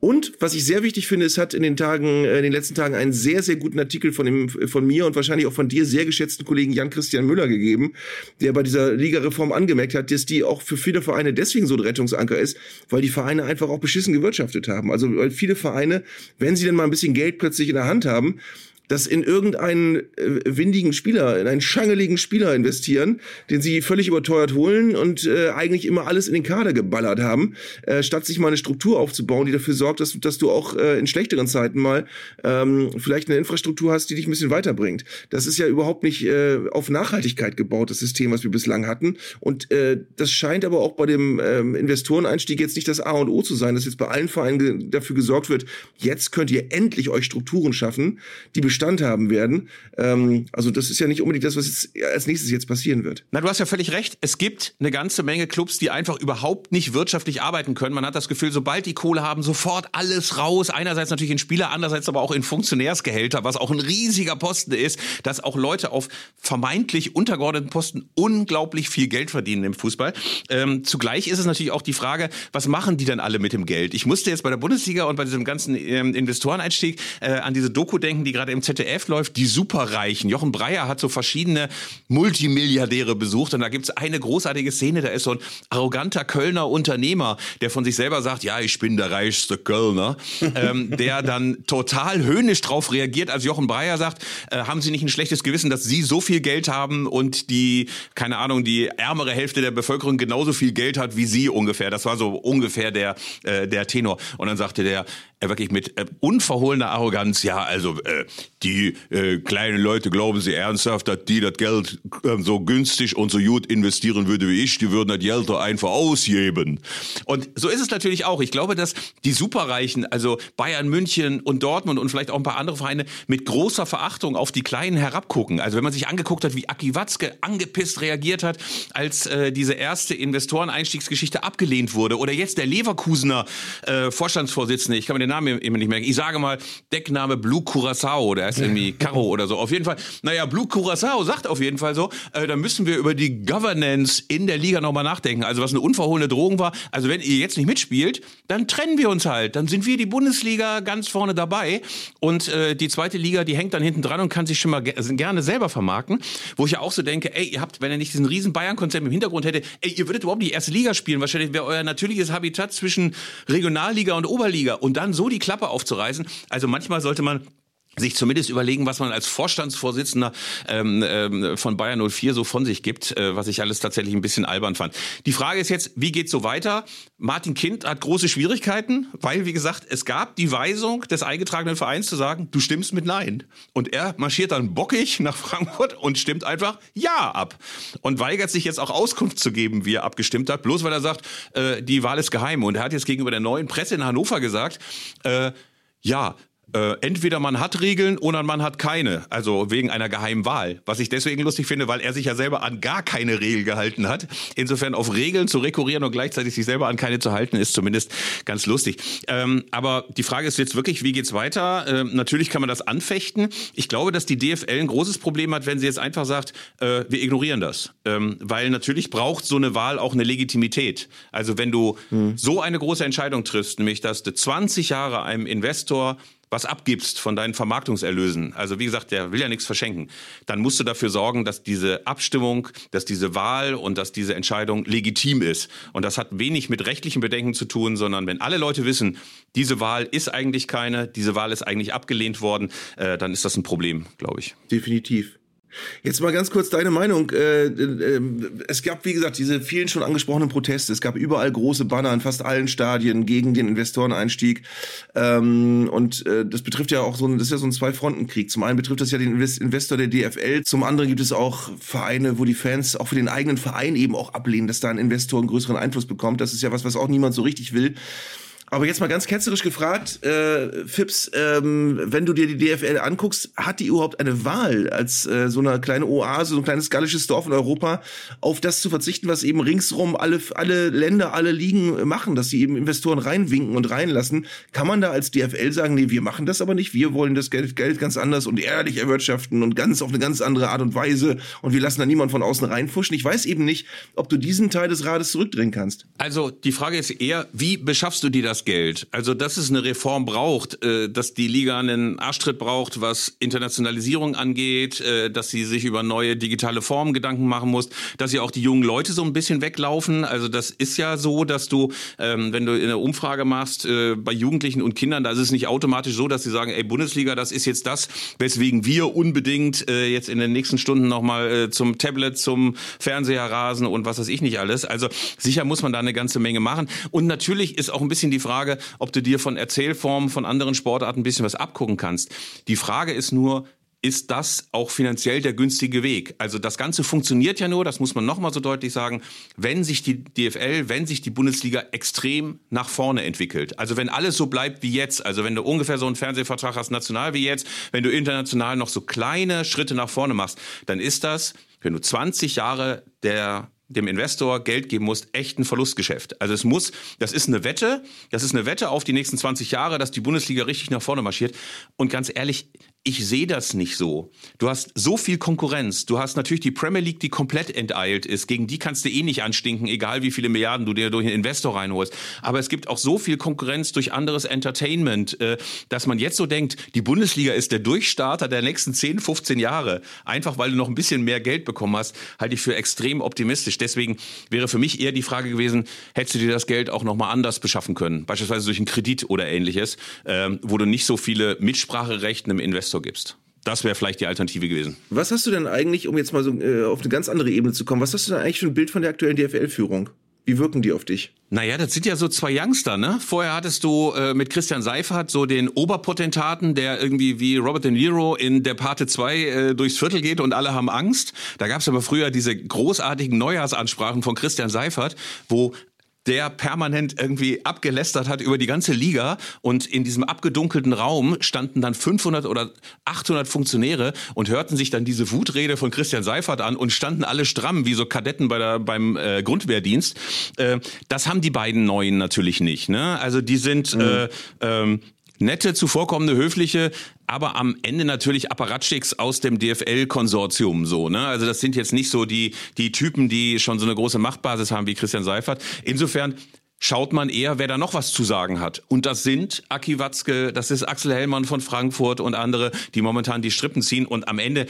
Und was ich sehr wichtig finde, es hat in den Tagen, äh, in den letzten Tagen einen sehr, sehr guten Artikel von, dem, von mir und wahrscheinlich auch von dir sehr geschätzten Kollegen Jan-Christian Müller gegeben, der bei dieser Ligareform angemerkt hat, dass die auch für viele Vereine deswegen so ein Rettungsanker ist, weil die Vereine einfach auch beschissen gewirtschaftet haben. Also weil viele Vereine, wenn sie denn mal ein bisschen Geld plötzlich in der Hand haben, das in irgendeinen äh, windigen Spieler, in einen schangeligen Spieler investieren, den sie völlig überteuert holen und äh, eigentlich immer alles in den Kader geballert haben, äh, statt sich mal eine Struktur aufzubauen, die dafür sorgt, dass, dass du auch äh, in schlechteren Zeiten mal ähm, vielleicht eine Infrastruktur hast, die dich ein bisschen weiterbringt. Das ist ja überhaupt nicht äh, auf Nachhaltigkeit gebaut, das System, was wir bislang hatten. Und äh, das scheint aber auch bei dem ähm, Investoreneinstieg jetzt nicht das A und O zu sein, dass jetzt bei allen Vereinen dafür gesorgt wird, jetzt könnt ihr endlich euch Strukturen schaffen, die Bestand haben werden. Ähm, also das ist ja nicht unbedingt das, was jetzt als nächstes jetzt passieren wird. Na, du hast ja völlig recht. Es gibt eine ganze Menge Clubs, die einfach überhaupt nicht wirtschaftlich arbeiten können. Man hat das Gefühl, sobald die Kohle haben, sofort alles raus. Einerseits natürlich in Spieler, andererseits aber auch in Funktionärsgehälter, was auch ein riesiger Posten ist, dass auch Leute auf vermeintlich untergeordneten Posten unglaublich viel Geld verdienen im Fußball. Ähm, zugleich ist es natürlich auch die Frage, was machen die denn alle mit dem Geld? Ich musste jetzt bei der Bundesliga und bei diesem ganzen ähm, Investoreneinstieg äh, an diese Doku denken, die gerade im ZDF läuft, die Superreichen. Jochen Breyer hat so verschiedene Multimilliardäre besucht und da gibt's eine großartige Szene, da ist so ein arroganter Kölner Unternehmer, der von sich selber sagt, ja, ich bin der reichste Kölner, ähm, der dann total höhnisch drauf reagiert, als Jochen Breyer sagt, äh, haben Sie nicht ein schlechtes Gewissen, dass Sie so viel Geld haben und die, keine Ahnung, die ärmere Hälfte der Bevölkerung genauso viel Geld hat wie Sie ungefähr. Das war so ungefähr der, äh, der Tenor. Und dann sagte der, er wirklich mit äh, unverhohlener Arroganz, ja, also äh, die äh, kleinen Leute glauben sie ernsthaft, dass die das Geld äh, so günstig und so gut investieren würde wie ich, die würden das Geld doch einfach ausgeben. Und so ist es natürlich auch. Ich glaube, dass die Superreichen, also Bayern, München und Dortmund und vielleicht auch ein paar andere Vereine mit großer Verachtung auf die Kleinen herabgucken. Also wenn man sich angeguckt hat, wie Aki Watzke angepisst reagiert hat, als äh, diese erste Investoreneinstiegsgeschichte abgelehnt wurde oder jetzt der Leverkusener äh, Vorstandsvorsitzende, ich kann mir den Namen immer nicht merken. Ich sage mal Deckname Blue Curacao, der heißt irgendwie Caro oder so. Auf jeden Fall, naja, Blue Curacao sagt auf jeden Fall so, äh, da müssen wir über die Governance in der Liga nochmal nachdenken. Also was eine unverhohlene Drohung war. Also wenn ihr jetzt nicht mitspielt, dann trennen wir uns halt. Dann sind wir die Bundesliga ganz vorne dabei und äh, die zweite Liga, die hängt dann hinten dran und kann sich schon mal ge also gerne selber vermarkten. Wo ich ja auch so denke, ey, ihr habt, wenn ihr nicht diesen riesen Bayern-Konzept im Hintergrund hättet, ey, ihr würdet überhaupt nicht erste Liga spielen. Wahrscheinlich wäre euer natürliches Habitat zwischen Regionalliga und Oberliga und dann so die Klappe aufzureißen. Also manchmal sollte man sich zumindest überlegen, was man als Vorstandsvorsitzender ähm, ähm, von Bayern 04 so von sich gibt, äh, was ich alles tatsächlich ein bisschen albern fand. Die Frage ist jetzt, wie geht's so weiter? Martin Kind hat große Schwierigkeiten, weil, wie gesagt, es gab die Weisung des eingetragenen Vereins zu sagen, du stimmst mit Nein. Und er marschiert dann bockig nach Frankfurt und stimmt einfach Ja ab. Und weigert sich jetzt auch Auskunft zu geben, wie er abgestimmt hat, bloß weil er sagt, äh, die Wahl ist geheim. Und er hat jetzt gegenüber der neuen Presse in Hannover gesagt, äh, ja, äh, entweder man hat Regeln oder man hat keine, also wegen einer geheimen Wahl. Was ich deswegen lustig finde, weil er sich ja selber an gar keine Regel gehalten hat. Insofern auf Regeln zu rekurrieren und gleichzeitig sich selber an keine zu halten, ist zumindest ganz lustig. Ähm, aber die Frage ist jetzt wirklich, wie geht's weiter? Ähm, natürlich kann man das anfechten. Ich glaube, dass die DFL ein großes Problem hat, wenn sie jetzt einfach sagt, äh, wir ignorieren das. Ähm, weil natürlich braucht so eine Wahl auch eine Legitimität. Also wenn du hm. so eine große Entscheidung triffst, nämlich dass du 20 Jahre einem Investor was abgibst von deinen Vermarktungserlösen, also wie gesagt, der will ja nichts verschenken, dann musst du dafür sorgen, dass diese Abstimmung, dass diese Wahl und dass diese Entscheidung legitim ist. Und das hat wenig mit rechtlichen Bedenken zu tun, sondern wenn alle Leute wissen, diese Wahl ist eigentlich keine, diese Wahl ist eigentlich abgelehnt worden, äh, dann ist das ein Problem, glaube ich. Definitiv. Jetzt mal ganz kurz deine Meinung. Äh, äh, es gab, wie gesagt, diese vielen schon angesprochenen Proteste. Es gab überall große Banner in fast allen Stadien gegen den Investoreneinstieg. Ähm, und äh, das betrifft ja auch so, das ist ja so ein Zwei-Fronten-Krieg. Zum einen betrifft das ja den Investor der DFL. Zum anderen gibt es auch Vereine, wo die Fans auch für den eigenen Verein eben auch ablehnen, dass da ein Investor einen größeren Einfluss bekommt. Das ist ja was, was auch niemand so richtig will. Aber jetzt mal ganz ketzerisch gefragt, äh, Fips, ähm, wenn du dir die DFL anguckst, hat die überhaupt eine Wahl als äh, so eine kleine Oase, so ein kleines gallisches Dorf in Europa, auf das zu verzichten, was eben ringsrum alle, alle Länder, alle Ligen machen, dass sie eben Investoren reinwinken und reinlassen? Kann man da als DFL sagen, nee, wir machen das aber nicht, wir wollen das Geld, Geld ganz anders und ehrlich erwirtschaften und ganz auf eine ganz andere Art und Weise und wir lassen da niemand von außen reinfuschen? Ich weiß eben nicht, ob du diesen Teil des Rades zurückdrehen kannst. Also die Frage ist eher, wie beschaffst du dir das Geld? Also, dass es eine Reform braucht, äh, dass die Liga einen Arschtritt braucht, was Internationalisierung angeht, äh, dass sie sich über neue digitale Formen Gedanken machen muss, dass ja auch die jungen Leute so ein bisschen weglaufen. Also, das ist ja so, dass du, ähm, wenn du in eine Umfrage machst, äh, bei Jugendlichen und Kindern, da ist es nicht automatisch so, dass sie sagen, ey, Bundesliga, das ist jetzt das, weswegen wir unbedingt äh, jetzt in den nächsten Stunden nochmal äh, zum Tablet, zum Fernseher rasen und was weiß ich nicht alles. Also sicher muss man da eine ganze Menge machen. Und natürlich ist auch ein bisschen die Frage, ob du dir von Erzählformen von anderen Sportarten ein bisschen was abgucken kannst. Die Frage ist nur, ist das auch finanziell der günstige Weg. Also das Ganze funktioniert ja nur, das muss man nochmal so deutlich sagen, wenn sich die DFL, wenn sich die Bundesliga extrem nach vorne entwickelt. Also wenn alles so bleibt wie jetzt, also wenn du ungefähr so einen Fernsehvertrag hast, national wie jetzt, wenn du international noch so kleine Schritte nach vorne machst, dann ist das, wenn du 20 Jahre der dem Investor Geld geben musst, echt ein Verlustgeschäft. Also es muss, das ist eine Wette, das ist eine Wette auf die nächsten 20 Jahre, dass die Bundesliga richtig nach vorne marschiert. Und ganz ehrlich, ich sehe das nicht so. Du hast so viel Konkurrenz. Du hast natürlich die Premier League, die komplett enteilt ist. Gegen die kannst du eh nicht anstinken, egal wie viele Milliarden du dir durch einen Investor reinholst. Aber es gibt auch so viel Konkurrenz durch anderes Entertainment, äh, dass man jetzt so denkt, die Bundesliga ist der Durchstarter der nächsten 10, 15 Jahre. Einfach weil du noch ein bisschen mehr Geld bekommen hast, halte ich für extrem optimistisch. Deswegen wäre für mich eher die Frage gewesen, hättest du dir das Geld auch nochmal anders beschaffen können? Beispielsweise durch einen Kredit oder ähnliches, ähm, wo du nicht so viele Mitspracherechte im Investor Investor gibst. Das wäre vielleicht die Alternative gewesen. Was hast du denn eigentlich, um jetzt mal so äh, auf eine ganz andere Ebene zu kommen, was hast du denn eigentlich für ein Bild von der aktuellen DFL-Führung? Wie wirken die auf dich? Naja, das sind ja so zwei Youngster, ne? Vorher hattest du äh, mit Christian Seifert so den Oberpotentaten, der irgendwie wie Robert De Niro in der Parte 2 äh, durchs Viertel geht und alle haben Angst. Da gab es aber früher diese großartigen Neujahrsansprachen von Christian Seifert, wo der permanent irgendwie abgelästert hat über die ganze Liga und in diesem abgedunkelten Raum standen dann 500 oder 800 Funktionäre und hörten sich dann diese Wutrede von Christian Seifert an und standen alle stramm wie so Kadetten bei der, beim äh, Grundwehrdienst. Äh, das haben die beiden Neuen natürlich nicht. Ne? Also die sind mhm. äh, ähm, nette, zuvorkommende, höfliche, aber am Ende natürlich Apparatschicks aus dem DFL-Konsortium so. Ne? Also das sind jetzt nicht so die, die Typen, die schon so eine große Machtbasis haben wie Christian Seifert. Insofern schaut man eher, wer da noch was zu sagen hat. Und das sind Aki Watzke, das ist Axel Hellmann von Frankfurt und andere, die momentan die Strippen ziehen. Und am Ende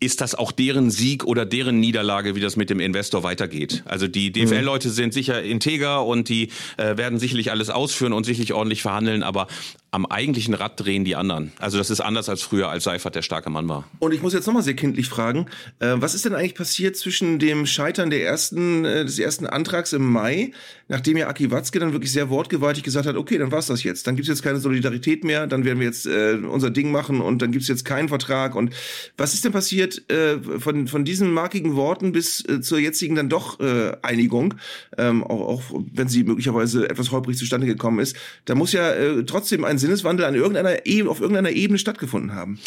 ist das auch deren Sieg oder deren Niederlage, wie das mit dem Investor weitergeht. Also die DFL-Leute sind sicher integer und die äh, werden sicherlich alles ausführen und sicherlich ordentlich verhandeln, aber am eigentlichen Rad drehen die anderen. Also das ist anders als früher, als Seifert der starke Mann war. Und ich muss jetzt nochmal sehr kindlich fragen, äh, was ist denn eigentlich passiert zwischen dem Scheitern der ersten, äh, des ersten Antrags im Mai, nachdem ja Aki Watzke dann wirklich sehr wortgewaltig gesagt hat, okay, dann war's das jetzt. Dann gibt's jetzt keine Solidarität mehr, dann werden wir jetzt äh, unser Ding machen und dann gibt's jetzt keinen Vertrag. Und was ist denn passiert äh, von, von diesen markigen Worten bis äh, zur jetzigen dann doch äh, Einigung, ähm, auch, auch wenn sie möglicherweise etwas holprig zustande gekommen ist? Da muss ja trotzdem ein Sinneswandel an irgendeiner Ebene, auf irgendeiner Ebene stattgefunden haben?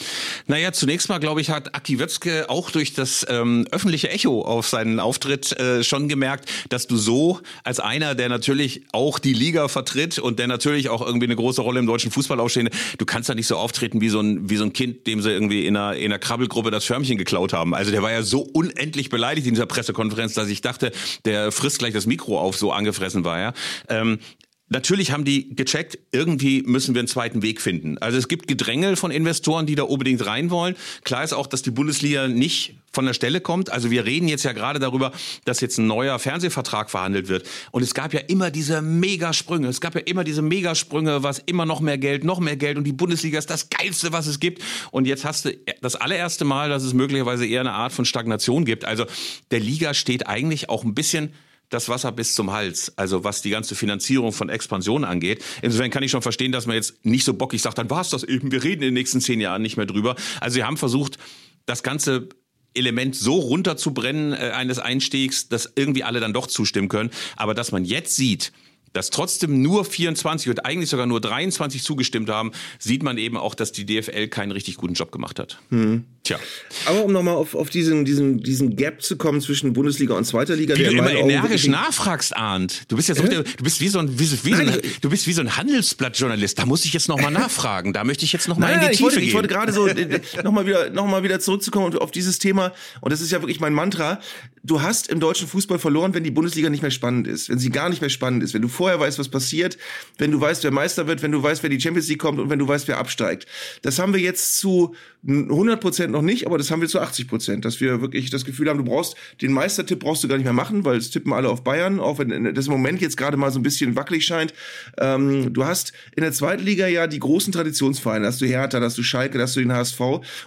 Naja, zunächst mal, glaube ich, hat Aki Wötzke auch durch das ähm, öffentliche Echo auf seinen Auftritt äh, schon gemerkt, dass du so als einer, der natürlich auch die Liga vertritt und der natürlich auch irgendwie eine große Rolle im deutschen Fußball aufsteht, du kannst da nicht so auftreten wie so ein, wie so ein Kind, dem sie irgendwie in einer, in einer Krabbelgruppe das Förmchen geklaut haben. Also der war ja so unendlich beleidigt in dieser Pressekonferenz, dass ich dachte, der frisst gleich das Mikro auf, so angefressen war er. Ähm, Natürlich haben die gecheckt, irgendwie müssen wir einen zweiten Weg finden. Also es gibt Gedrängel von Investoren, die da unbedingt rein wollen. Klar ist auch, dass die Bundesliga nicht von der Stelle kommt. Also wir reden jetzt ja gerade darüber, dass jetzt ein neuer Fernsehvertrag verhandelt wird. Und es gab ja immer diese Megasprünge. Es gab ja immer diese Megasprünge, was immer noch mehr Geld, noch mehr Geld. Und die Bundesliga ist das Geilste, was es gibt. Und jetzt hast du das allererste Mal, dass es möglicherweise eher eine Art von Stagnation gibt. Also der Liga steht eigentlich auch ein bisschen das Wasser bis zum Hals, also was die ganze Finanzierung von Expansion angeht. Insofern kann ich schon verstehen, dass man jetzt nicht so bockig sagt, dann war es das eben, wir reden in den nächsten zehn Jahren nicht mehr drüber. Also sie haben versucht, das ganze Element so runterzubrennen äh, eines Einstiegs, dass irgendwie alle dann doch zustimmen können. Aber dass man jetzt sieht, dass trotzdem nur 24 und eigentlich sogar nur 23 zugestimmt haben, sieht man eben auch, dass die DFL keinen richtig guten Job gemacht hat. Hm. Tja. Aber um nochmal auf, auf diesen, diesen, diesen Gap zu kommen zwischen Bundesliga und zweiter Liga. Wie du immer energisch nachfragst, Arndt. Du bist ja so, äh? du bist wie so ein, wie, so, wie so ein, du bist wie so ein Handelsblattjournalist. Da muss ich jetzt nochmal nachfragen. Da möchte ich jetzt nochmal in die ich Tiefe wollte, gehen. Ich wollte gerade so nochmal wieder, noch mal wieder zurückzukommen auf dieses Thema. Und das ist ja wirklich mein Mantra. Du hast im deutschen Fußball verloren, wenn die Bundesliga nicht mehr spannend ist, wenn sie gar nicht mehr spannend ist, wenn du vorher weißt, was passiert, wenn du weißt, wer Meister wird, wenn du weißt, wer die Champions League kommt und wenn du weißt, wer absteigt. Das haben wir jetzt zu 100 Prozent noch nicht, aber das haben wir zu 80 Prozent, dass wir wirklich das Gefühl haben, du brauchst den Meistertipp brauchst du gar nicht mehr machen, weil es tippen alle auf Bayern, auch wenn das im Moment jetzt gerade mal so ein bisschen wackelig scheint. Ähm, du hast in der zweiten Liga ja die großen Traditionsvereine, hast du Hertha, hast du Schalke, hast du den HSV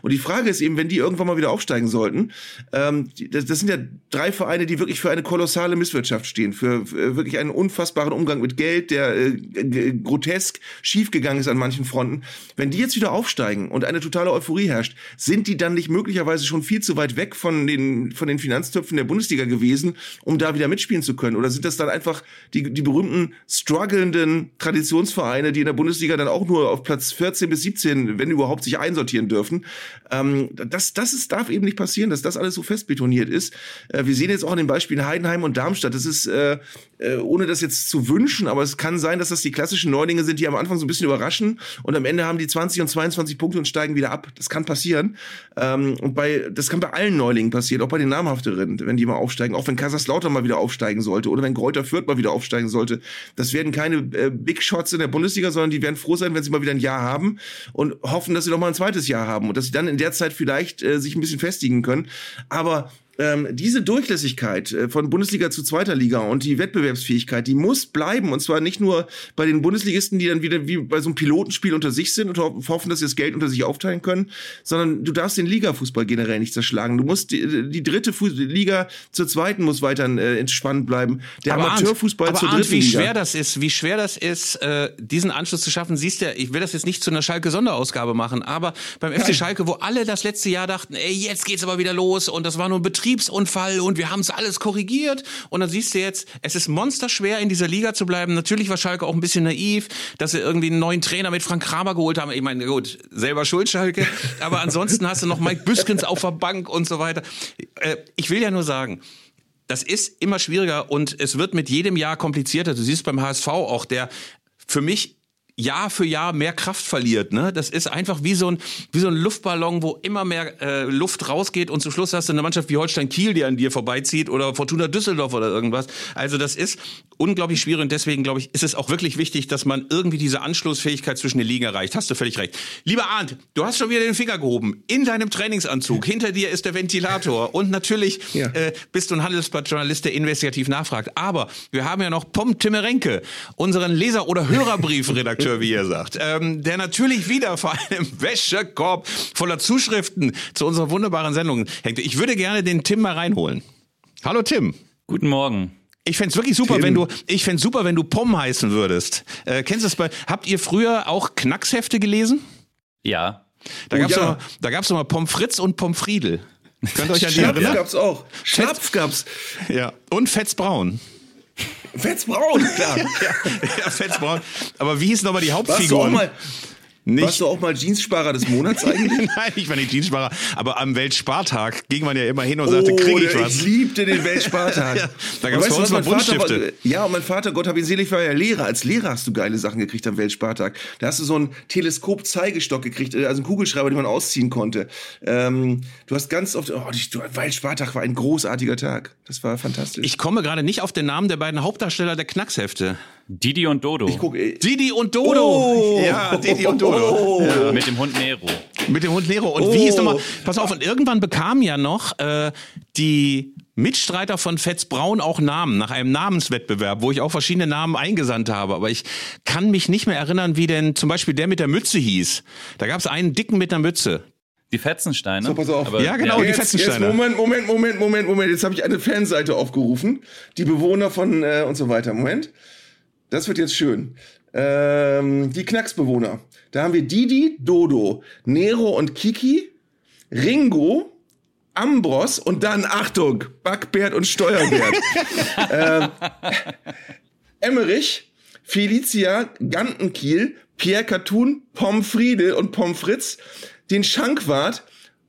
und die Frage ist eben, wenn die irgendwann mal wieder aufsteigen sollten, ähm, das, das sind ja drei Vereine, die wirklich für eine kolossale Misswirtschaft stehen, für, für wirklich einen unfassbaren Umgang mit Geld, der äh, grotesk schiefgegangen ist an manchen Fronten. Wenn die jetzt wieder aufsteigen und eine totale Euphorie herrscht, sind die dann nicht möglicherweise schon viel zu weit weg von den, von den Finanztöpfen der Bundesliga gewesen, um da wieder mitspielen zu können? Oder sind das dann einfach die, die berühmten strugglenden Traditionsvereine, die in der Bundesliga dann auch nur auf Platz 14 bis 17, wenn überhaupt, sich einsortieren dürfen? Ähm, das, das ist, darf eben nicht passieren, dass das alles so fest betoniert ist. Äh, wir sehen jetzt auch an den Beispielen Heidenheim und Darmstadt. Das ist, äh, äh, ohne das jetzt zu wünschen, aber es kann sein, dass das die klassischen Neulinge sind, die am Anfang so ein bisschen überraschen und am Ende haben die 20 und 22 Punkte und steigen wieder ab. Das kann passieren. Ähm, und bei, das kann bei allen Neulingen passieren, auch bei den namhafteren, wenn die mal aufsteigen, auch wenn Kaiserslautern mal wieder aufsteigen sollte oder wenn Greuther Fürth mal wieder aufsteigen sollte. Das werden keine äh, Big Shots in der Bundesliga, sondern die werden froh sein, wenn sie mal wieder ein Jahr haben und hoffen, dass sie noch mal ein zweites Jahr haben und dass sie dann in der Zeit vielleicht äh, sich ein bisschen festigen können. Aber ähm, diese Durchlässigkeit äh, von Bundesliga zu zweiter Liga und die Wettbewerbsfähigkeit, die muss bleiben. Und zwar nicht nur bei den Bundesligisten, die dann wieder wie bei so einem Pilotenspiel unter sich sind und hoffen, dass sie das Geld unter sich aufteilen können, sondern du darfst den Ligafußball generell nicht zerschlagen. Du musst die, die dritte Fuß Liga zur zweiten muss weiter äh, entspannt bleiben. Der aber Amateurfußball aber zur Arndt, dritten wie Liga. schwer das ist, wie schwer das ist, äh, diesen Anschluss zu schaffen. Siehst du, ich will das jetzt nicht zu einer Schalke-Sonderausgabe machen, aber beim FC Schalke, wo alle das letzte Jahr dachten, ey, jetzt geht's aber wieder los und das war nur ein Betriebsunfall und wir haben es alles korrigiert. Und dann siehst du jetzt, es ist monsterschwer in dieser Liga zu bleiben. Natürlich war Schalke auch ein bisschen naiv, dass sie irgendwie einen neuen Trainer mit Frank Kramer geholt haben. Ich meine, gut, selber schuld Schalke. Aber ansonsten hast du noch Mike Büskens auf der Bank und so weiter. Äh, ich will ja nur sagen, das ist immer schwieriger und es wird mit jedem Jahr komplizierter. Du siehst beim HSV auch, der für mich Jahr für Jahr mehr Kraft verliert. Ne? Das ist einfach wie so ein, wie so ein Luftballon, wo immer mehr äh, Luft rausgeht und zum Schluss hast du eine Mannschaft wie Holstein Kiel, die an dir vorbeizieht oder Fortuna Düsseldorf oder irgendwas. Also das ist unglaublich schwierig und deswegen glaube ich, ist es auch wirklich wichtig, dass man irgendwie diese Anschlussfähigkeit zwischen den Ligen erreicht. Hast du völlig recht. Lieber Arndt, du hast schon wieder den Finger gehoben. In deinem Trainingsanzug. Hinter dir ist der Ventilator und natürlich Ja. äh, bist du ein Handelsblattjournalist, der investigativ nachfragt. Aber wir haben ja noch Pom Timmerenke, unseren Leser- oder Hörerbriefredakteur, wie ihr sagt, ähm, der natürlich wieder vor einem Wäschekorb voller Zuschriften zu unserer wunderbaren Sendung hängt. Ich würde gerne den Tim mal reinholen. Hallo Tim. Guten Morgen. Ich fänd's wirklich super, Tim. wenn du, ich fänd's super, wenn du Pom heißen würdest. Äh, kennst du das bei, habt ihr früher auch Knackshefte gelesen? Ja. Da Oh gab's ja. mal, da gab's doch mal Pommes Fritz und Pommes Friedel. Könnt ihr euch an die Schnapf erinnern? gab's auch. Schnapf gab's. Ja. Und Fetz Braun. Fetzbraun, klar. ja, Fetz Braun. Aber wie hieß nochmal die Warst Nicht, warst du auch mal Jeanssparer des Monats eigentlich? Nein, ich war nicht Jeanssparer. Aber am Weltspartag ging man ja immer hin und sagte, krieg ich was. Ich liebte den Weltspartag. Ja, da gab's weißt bei uns mal mein Vater Buntstifte. war- Ja, und mein Vater, Gott hab ihn selig, war ja Lehrer. Als Lehrer hast du geile Sachen gekriegt am Weltspartag. Da hast du so einen Teleskop-Zeigestock gekriegt, äh, also einen Kugelschreiber, den man ausziehen konnte. Ähm, du hast ganz oft, oh, die, du, Weltspartag war ein großartiger Tag. Das war fantastisch. Ich komme gerade nicht auf den Namen der beiden Hauptdarsteller der Knackshefte. Didi und Dodo. guck, ey, Didi und Dodo. Oh. Ja, Didi und Dodo. Ja. Mit dem Hund Nero. Mit dem Hund Nero. Und Oh. wie hieß nochmal, pass auf, und irgendwann bekamen ja noch äh, die Mitstreiter von Fetz Braun auch Namen, nach einem Namenswettbewerb, wo ich auch verschiedene Namen eingesandt habe. Aber ich kann mich nicht mehr erinnern, wie denn zum Beispiel der mit der Mütze hieß. Da gab es einen dicken mit der Mütze. Die Fetzensteine. So, pass auf. Aber, Ja, genau, die Jetzt, jetzt. Moment, Moment, Moment, Moment, Moment. Jetzt habe ich eine Fanseite aufgerufen. Die Bewohner von äh, und so weiter. Moment. Das wird jetzt schön. Ähm, die Knacksbewohner. Da haben wir Didi, Dodo, Nero und Kiki, Ringo, Ambros und dann, Achtung, Backbert und Steuerbert. ähm, Emmerich, Felicia, Gantenkiel, Pierre Cartoon, Pomfriedel und Pomfritz, den Schankwart,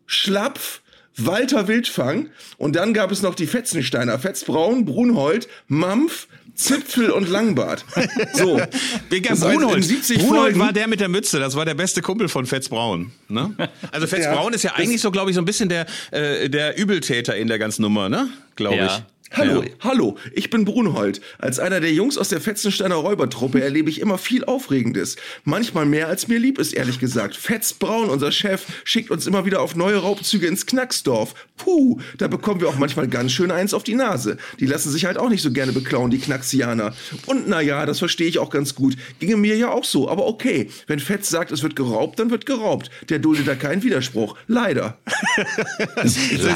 Schlapf, Walter Wildfang und dann gab es noch die Fetzensteiner, Fetzbraun, Brunhold, Mampf, Zipfel und Langbart. So. Das Brunhold. 70 Brunhold war der mit der Mütze, das war der beste Kumpel von Fetz Braun. Ne? Also Fetz ja, Braun ist ja eigentlich so, glaube ich, so ein bisschen der, äh, der Übeltäter in der ganzen Nummer, ne? Glaube ja. ich. Hallo, ja. hallo, ich bin Brunhold. Als einer der Jungs aus der Fetzensteiner Räubertruppe erlebe ich immer viel Aufregendes. Manchmal mehr als mir lieb ist, ehrlich gesagt. Fetz Braun, unser Chef, schickt uns immer wieder auf neue Raubzüge ins Knacksdorf. Puh, da bekommen wir auch manchmal ganz schön eins auf die Nase. Die lassen sich halt auch nicht so gerne beklauen, die Knacksianer. Und naja, das verstehe ich auch ganz gut. Ginge mir ja auch so, aber okay. Wenn Fetz sagt, es wird geraubt, dann wird geraubt. Der duldet da keinen Widerspruch. Leider. Leider.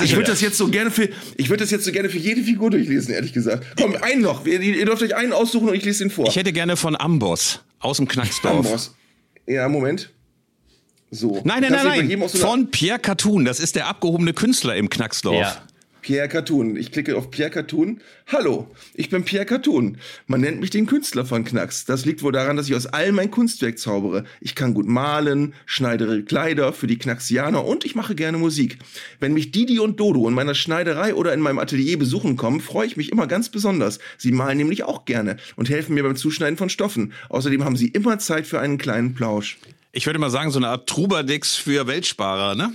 Ich würde das jetzt so gerne für, ich würde das jetzt so gerne für jede Figur Figur durchlesen, ehrlich gesagt. Komm, einen noch. Ihr, ihr dürft euch einen aussuchen und ich lese ihn vor. Ich hätte gerne von Amboss aus dem Knacksdorf. Amboss. Ja, Moment. So. Nein, nein, nein, nein. Von Pierre Cartoon. Das ist der abgehobene Künstler im Knacksdorf. Ja. Pierre Cartoon. Ich klicke auf Pierre Cartoon. Hallo, ich bin Pierre Cartoon. Man nennt mich den Künstler von Knacks. Das liegt wohl daran, dass ich aus allem mein Kunstwerk zaubere. Ich kann gut malen, schneidere Kleider für die Knacksianer und ich mache gerne Musik. Wenn mich Didi und Dodo in meiner Schneiderei oder in meinem Atelier besuchen kommen, freue ich mich immer ganz besonders. Sie malen nämlich auch gerne und helfen mir beim Zuschneiden von Stoffen. Außerdem haben sie immer Zeit für einen kleinen Plausch. Ich würde mal sagen, so eine Art Trubadix für Weltsparer, ne?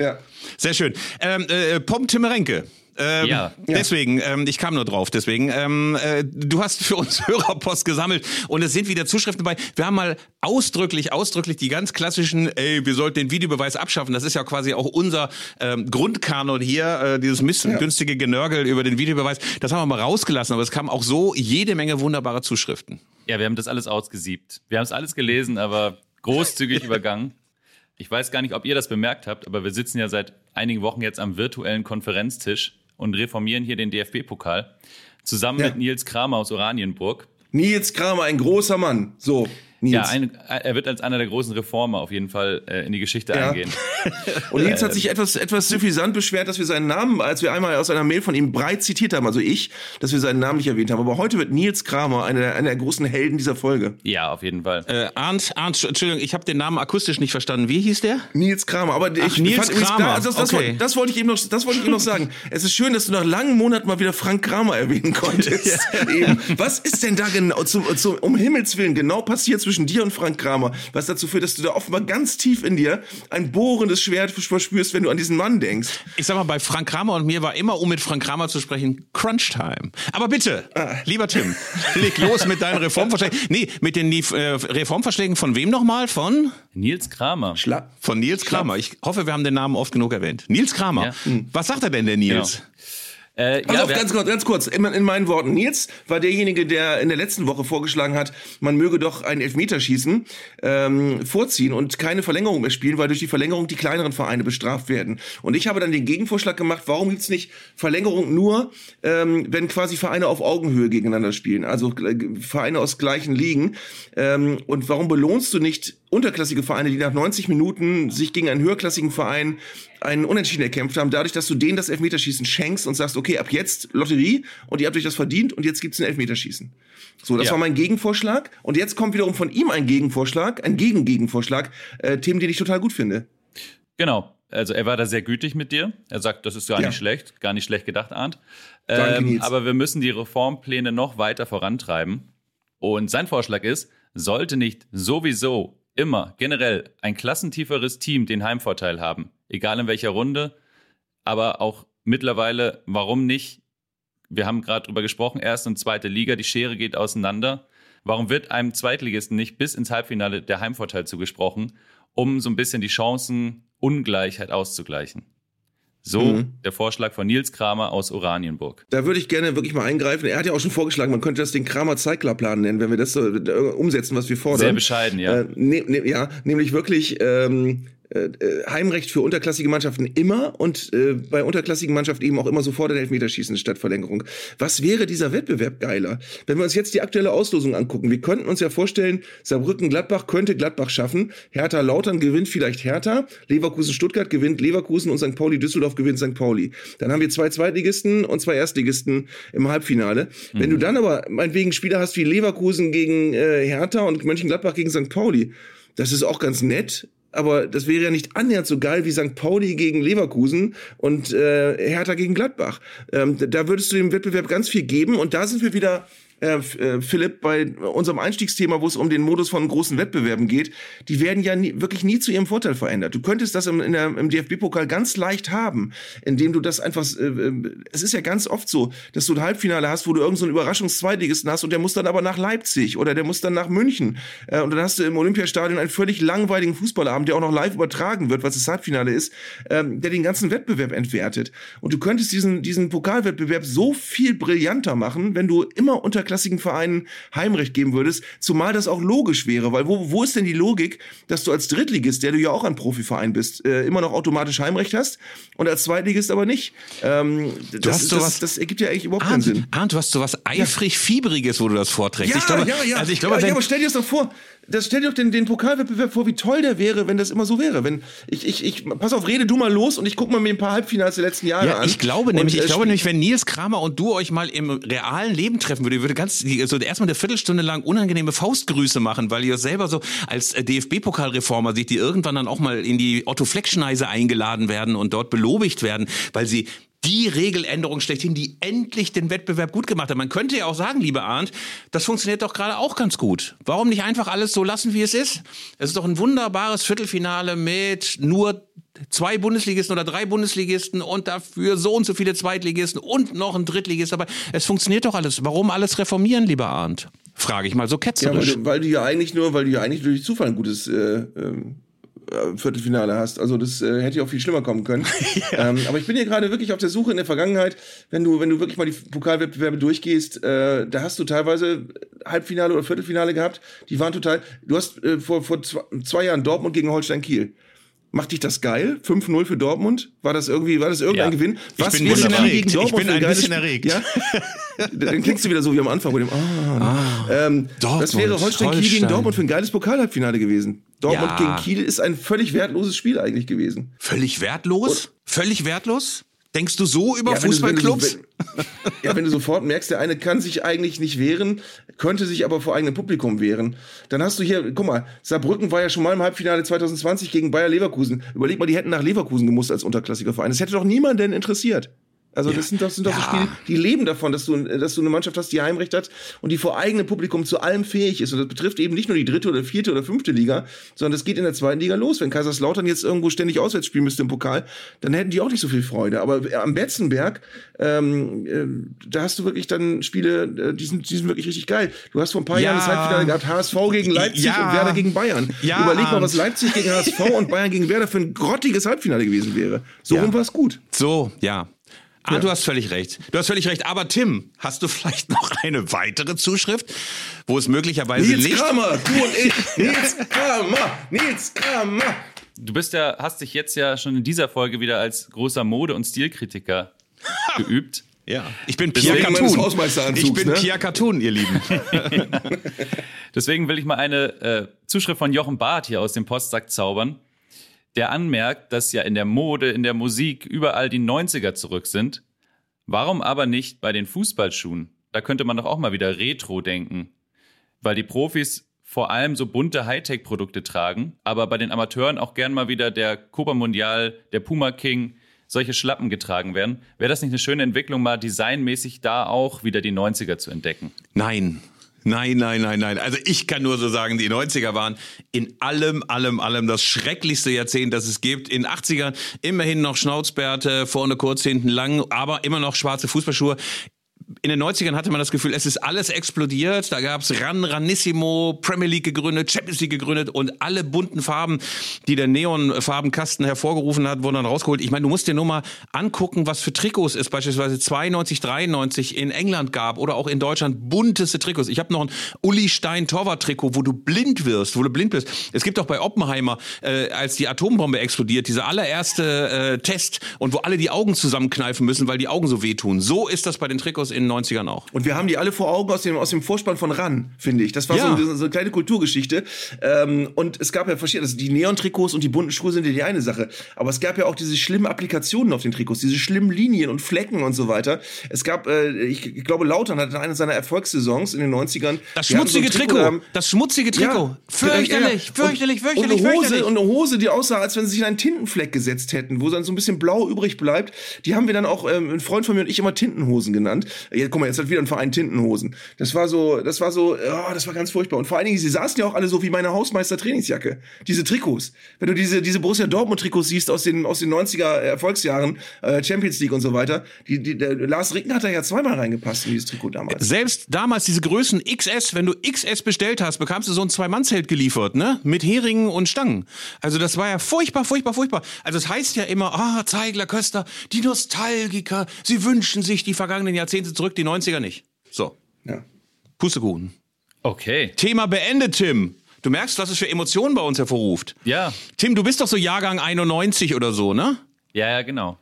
Ja. Sehr schön. Ähm, äh, Pom Timmerenke. Ähm, ja. Deswegen, ähm, ich kam nur drauf, deswegen. Ähm, äh, du hast für uns Hörerpost gesammelt und es sind wieder Zuschriften dabei. Wir haben mal ausdrücklich, ausdrücklich die ganz klassischen, ey, wir sollten den Videobeweis abschaffen. Das ist ja quasi auch unser ähm, Grundkanon hier, äh, dieses missgünstige ja. Genörgel über den Videobeweis. Das haben wir mal rausgelassen, aber es kamen auch so jede Menge wunderbare Zuschriften. Ja, wir haben das alles ausgesiebt. Wir haben es alles gelesen, aber großzügig übergangen. Ich weiß gar nicht, ob ihr das bemerkt habt, aber wir sitzen ja seit einigen Wochen jetzt am virtuellen Konferenztisch und reformieren hier den DFB-Pokal zusammen ja. mit Nils Kramer aus Oranienburg. Nils Kramer, ein großer Mann. So. Nils. Ja, ein, er wird als einer der großen Reformer auf jeden Fall äh, in die Geschichte ja. eingehen. Und Nils hat sich etwas, etwas suffisant beschwert, dass wir seinen Namen, als wir einmal aus einer Mail von ihm breit zitiert haben, also ich, dass wir seinen Namen nicht erwähnt haben. Aber heute wird Nils Kramer einer der, einer der großen Helden dieser Folge. Ja, auf jeden Fall. Äh, Arndt, Arndt, Entschuldigung, ich habe den Namen akustisch nicht verstanden. Wie hieß der? Nils Kramer. Aber Ach, ich Nils fand, Kramer. Das, das, okay. das, wollte ich eben noch, das wollte ich eben noch sagen. Es ist schön, dass du nach langen Monaten mal wieder Frank Kramer erwähnen konntest. ja. Was ist denn da genau, zum, zum, um Himmels Willen, genau passiert zwischen dir und Frank Kramer? Was dazu führt, dass du da offenbar ganz tief in dir ein bohrendes Schwert verspürst, wenn du an diesen Mann denkst. Ich sag mal, bei Frank Kramer und mir war immer, um mit Frank Kramer zu sprechen, Crunch Time. Aber bitte, ah. lieber Tim, leg los mit deinen Reformvorschlägen. Nee, mit den äh, Reformvorschlägen von wem nochmal? Von? Nils Kramer. Schla von Nils Kramer. Ich hoffe, wir haben den Namen oft genug erwähnt. Nils Kramer. Ja. Was sagt er denn, der Nils? Genau. Äh, ja, auf, ganz kurz, ganz kurz, in, in, meinen Worten. Nils war derjenige, der in der letzten Woche vorgeschlagen hat, man möge doch ein Elfmeterschießen ähm, vorziehen und keine Verlängerung mehr spielen, weil durch die Verlängerung die kleineren Vereine bestraft werden. Und ich habe dann den Gegenvorschlag gemacht, warum gibt's nicht Verlängerung nur, ähm, wenn quasi Vereine auf Augenhöhe gegeneinander spielen, also äh, Vereine aus gleichen Ligen. Ähm, und warum belohnst du nicht unterklassige Vereine, die nach 90 Minuten sich gegen einen höherklassigen Verein einen Unentschieden erkämpft haben, dadurch, dass du denen das Elfmeterschießen schenkst und sagst, okay, ab jetzt Lotterie und ihr habt euch das verdient und jetzt gibt's ein Elfmeterschießen. So, das ja. war mein Gegenvorschlag und jetzt kommt wiederum von ihm ein Gegenvorschlag, ein Gegengegenvorschlag, äh, Themen, den ich total gut finde. Genau. Also er war da sehr gütig mit dir. Er sagt, das ist gar ja. nicht schlecht, gar nicht schlecht gedacht, Arndt. Ähm, aber wir müssen die Reformpläne noch weiter vorantreiben. Und sein Vorschlag ist, sollte nicht sowieso immer generell ein klassentieferes Team den Heimvorteil haben, egal in welcher Runde, aber auch mittlerweile, warum nicht? Wir haben gerade drüber gesprochen, erste und zweite Liga, die Schere geht auseinander. Warum wird einem Zweitligisten nicht bis ins Halbfinale der Heimvorteil zugesprochen, um so ein bisschen die Chancenungleichheit auszugleichen? So mhm. der Vorschlag von Nils Kramer aus Oranienburg. Da würde ich gerne wirklich mal eingreifen. Er hat ja auch schon vorgeschlagen, man könnte das den Kramer Zeiglerplan nennen, wenn wir das so äh, umsetzen, was wir fordern. Sehr bescheiden, ja. Äh, ne, ne, ja, nämlich wirklich ähm, äh, äh, Heimrecht für unterklassige Mannschaften immer und äh, bei unterklassigen Mannschaften eben auch immer sofort ein Elfmeterschießen statt Verlängerung. Was wäre dieser Wettbewerb geiler? Wenn wir uns jetzt die aktuelle Auslosung angucken, wir könnten uns ja vorstellen, Saarbrücken-Gladbach könnte Gladbach schaffen, Hertha-Lautern gewinnt vielleicht Hertha, Leverkusen-Stuttgart gewinnt Leverkusen und St. Pauli-Düsseldorf gewinnt St. Pauli. Dann haben wir zwei Zweitligisten und zwei Erstligisten im Halbfinale. Mhm. Wenn du dann aber meinetwegen Spieler hast wie Leverkusen gegen äh, Hertha und Mönchengladbach gegen St. Pauli, das ist auch ganz nett, aber das wäre ja nicht annähernd so geil wie St. Pauli gegen Leverkusen und äh, Hertha gegen Gladbach. Ähm, da würdest du dem Wettbewerb ganz viel geben und da sind wir wieder äh, äh, Philipp, bei unserem Einstiegsthema, wo es um den Modus von großen Wettbewerben geht, die werden ja nie, wirklich nie zu ihrem Vorteil verändert. Du könntest das im, im DFB-Pokal ganz leicht haben, indem du das einfach, äh, äh, es ist ja ganz oft so, dass du ein Halbfinale hast, wo du irgendeinen so Überraschungszweitligisten hast und der muss dann aber nach Leipzig oder der muss dann nach München. Äh, und dann hast du im Olympiastadion einen völlig langweiligen Fußballabend, der auch noch live übertragen wird, was das Halbfinale ist, ähm, der den ganzen Wettbewerb entwertet. Und du könntest diesen, diesen Pokalwettbewerb so viel brillanter machen, wenn du immer unterklassigen Vereinen Heimrecht geben würdest, zumal das auch logisch wäre, weil wo, wo ist denn die Logik, dass du als Drittligist, der du ja auch ein Profiverein bist, äh, immer noch automatisch Heimrecht hast und als Zweitligist aber nicht? Ähm, du das, hast sowas, das, das ergibt ja eigentlich überhaupt Arndt, keinen Sinn. Arndt, du hast so was eifrig Fiebriges, wo du das vorträgst. Ja, ich glaube, ja, ja. Also ich glaube, ja, ja, aber stell dir das doch vor, das stell dir doch den, den Pokalwettbewerb vor, wie toll der wäre, wenn das immer so wäre. Wenn ich, ich, ich, pass auf, rede du mal los und ich guck mal mir ein paar Halbfinals der letzten Jahre ja, an. Ich glaube nämlich, ich äh, glaube nämlich, wenn Nils Kramer und du euch mal im realen Leben treffen würdet, würde ganz, so erstmal eine Viertelstunde lang unangenehme Faustgrüße machen, weil ihr selber so als äh, DFB-Pokalreformer seht, die irgendwann dann auch mal in die Otto Fleck-Schneise eingeladen werden und dort belobigt werden, weil sie die Regeländerung schlechthin, die endlich den Wettbewerb gut gemacht hat. Man könnte ja auch sagen, liebe Arndt, das funktioniert doch gerade auch ganz gut. Warum nicht einfach alles so lassen, wie es ist? Es ist doch ein wunderbares Viertelfinale mit nur zwei Bundesligisten oder drei Bundesligisten und dafür so und so viele Zweitligisten und noch ein Drittligist. Aber es funktioniert doch alles. Warum alles reformieren, lieber Arndt? Frage ich mal so ketzerisch. Ja, weil, weil du ja eigentlich nur, weil du ja eigentlich durch Zufall ein gutes äh, ähm äh, Viertelfinale hast. Also das äh, hätte ja auch viel schlimmer kommen können. ja. ähm, aber ich bin hier gerade wirklich auf der Suche in der Vergangenheit, wenn du, wenn du wirklich mal die Pokalwettbewerbe durchgehst, äh, da hast du teilweise Halbfinale oder Viertelfinale gehabt, die waren total. Du hast äh, vor, vor zwei, zwei Jahren Dortmund gegen Holstein Kiel. Macht dich das geil? 5-0 für Dortmund? War das irgendwie, war das irgendein ja. Gewinn? Was ich bin ein bisschen erregt. ich bin ein bisschen erregt. Ja? Dann klingst du wieder so wie am Anfang mit dem ah. ah ähm, Dortmund, Das wäre Holstein, Holstein Kiel gegen Dortmund für ein geiles Pokalhalbfinale gewesen. Dortmund ja. gegen Kiel ist ein völlig wertloses Spiel eigentlich gewesen. Völlig wertlos? Und völlig wertlos? Denkst du so über ja, Fußballclubs? Ja, wenn du sofort merkst, der eine kann sich eigentlich nicht wehren, könnte sich aber vor eigenem Publikum wehren, dann hast du hier, guck mal, Saarbrücken war ja schon mal im Halbfinale 2020 gegen Bayer Leverkusen. Überleg mal, die hätten nach Leverkusen gemusst als unterklassiger Verein. Das hätte doch niemanden interessiert. Also das sind doch, sind doch ja. so Spiele, die leben davon, dass du, dass du eine Mannschaft hast, die Heimrecht hat und die vor eigenem Publikum zu allem fähig ist. Und das betrifft eben nicht nur die dritte oder vierte oder fünfte Liga, sondern das geht in der zweiten Liga los. Wenn Kaiserslautern jetzt irgendwo ständig auswärts spielen müsste im Pokal, dann hätten die auch nicht so viel Freude. Aber am Betzenberg, ähm, äh, da hast du wirklich dann Spiele, äh, die, sind, die sind wirklich richtig geil. Du hast vor ein paar ja. Jahren das Halbfinale gehabt, HSV gegen Leipzig ja. und Werder gegen Bayern. Ja. Überleg mal, was Leipzig gegen HSV und Bayern gegen Werder für ein grottiges Halbfinale gewesen wäre. So rum war es gut. So, ja. Ah, ja. du hast völlig recht. Du hast völlig recht. Aber Tim, hast du vielleicht noch eine weitere Zuschrift, wo es möglicherweise Nils nicht... Kramer, du und ich, Nils Kramer, Nils Kramer. Du bist ja, hast dich jetzt ja schon in dieser Folge wieder als großer Mode- und Stilkritiker geübt. Ja, ich bin Pierre Cartoon. Ich bin ne? Pierre Cartoon, ihr Lieben. Deswegen will ich mal eine äh, Zuschrift von Jochen Barth hier aus dem Postsack zaubern der anmerkt, dass ja in der Mode, in der Musik überall die 90er zurück sind. Warum aber nicht bei den Fußballschuhen? Da könnte man doch auch mal wieder Retro denken. Weil die Profis vor allem so bunte Hightech-Produkte tragen, aber bei den Amateuren auch gern mal wieder der Copa Mundial, der Puma King, solche Schlappen getragen werden. Wäre das nicht eine schöne Entwicklung, mal designmäßig da auch wieder die 90er zu entdecken? Nein, Nein, nein, nein, nein. Also ich kann nur so sagen, die 90er waren in allem, allem, allem das schrecklichste Jahrzehnt, das es gibt. In 80ern immerhin noch Schnauzbärte, vorne kurz, hinten lang, aber immer noch schwarze Fußballschuhe in den 90ern hatte man das Gefühl, es ist alles explodiert. Da gab es Ran, Ranissimo, Premier League gegründet, Champions League gegründet und alle bunten Farben, die der Neonfarbenkasten hervorgerufen hat, wurden dann rausgeholt. Ich meine, du musst dir nur mal angucken, was für Trikots es beispielsweise 92, 93 in England gab oder auch in Deutschland bunteste Trikots. Ich habe noch ein Uli Stein Torwart-Trikot, wo du blind wirst, wo du blind bist. Es gibt auch bei Oppenheimer, äh, als die Atombombe explodiert, dieser allererste äh, Test und wo alle die Augen zusammenkneifen müssen, weil die Augen so wehtun. So ist das bei den Trikots in den 90ern auch. Und wir haben die alle vor Augen aus dem, aus dem Vorspann von RAN, finde ich. Das war ja. so, so, eine kleine Kulturgeschichte. Ähm, und es gab ja verschiedene, also die Neon-Trikots und die bunten Schuhe sind ja die eine Sache. Aber es gab ja auch diese schlimmen Applikationen auf den Trikots, diese schlimmen Linien und Flecken und so weiter. Es gab, äh, ich, ich, glaube, Lautern hatte eine seiner Erfolgssaisons in den 90ern. Das schmutzige so Trikot, Trikot das schmutzige Trikot. Ja, fürchterlich, fürchterlich, fürchterlich, und eine Hose, fürchterlich. Und eine Hose, die aussah, als wenn sie sich in einen Tintenfleck gesetzt hätten, wo dann so ein bisschen blau übrig bleibt. Die haben wir dann auch, ähm, ein Freund von mir und ich immer Tintenhosen genannt, Jetzt, guck mal, jetzt hat wieder ein Verein Tintenhosen. Das war so, das war so, oh, das war ganz furchtbar. Und vor allen Dingen, sie saßen ja auch alle so wie meine Hausmeister-Trainingsjacke. Diese Trikots. Wenn du diese, diese Borussia Dortmund-Trikots siehst aus den, aus den 90er Erfolgsjahren, äh, Champions League und so weiter, die, die, der Lars Ricken hat da ja zweimal reingepasst in dieses Trikot damals. Selbst damals diese Größen XS, wenn du XS bestellt hast, bekamst du so ein Zwei-Mann-Zelt geliefert, ne? Mit Heringen und Stangen. Also das war ja furchtbar, furchtbar, furchtbar. Also es heißt ja immer, ah, Zeigler, Köster, die Nostalgiker, sie wünschen sich die vergangenen Jahrzehnte zurück, die 90er nicht. So. Ja. Pustekuchen. Okay. Thema beendet, Tim. Du merkst, was es für Emotionen bei uns hervorruft. Ja. Tim, du bist doch so Jahrgang 91 oder so, ne? Ja, ja, genau.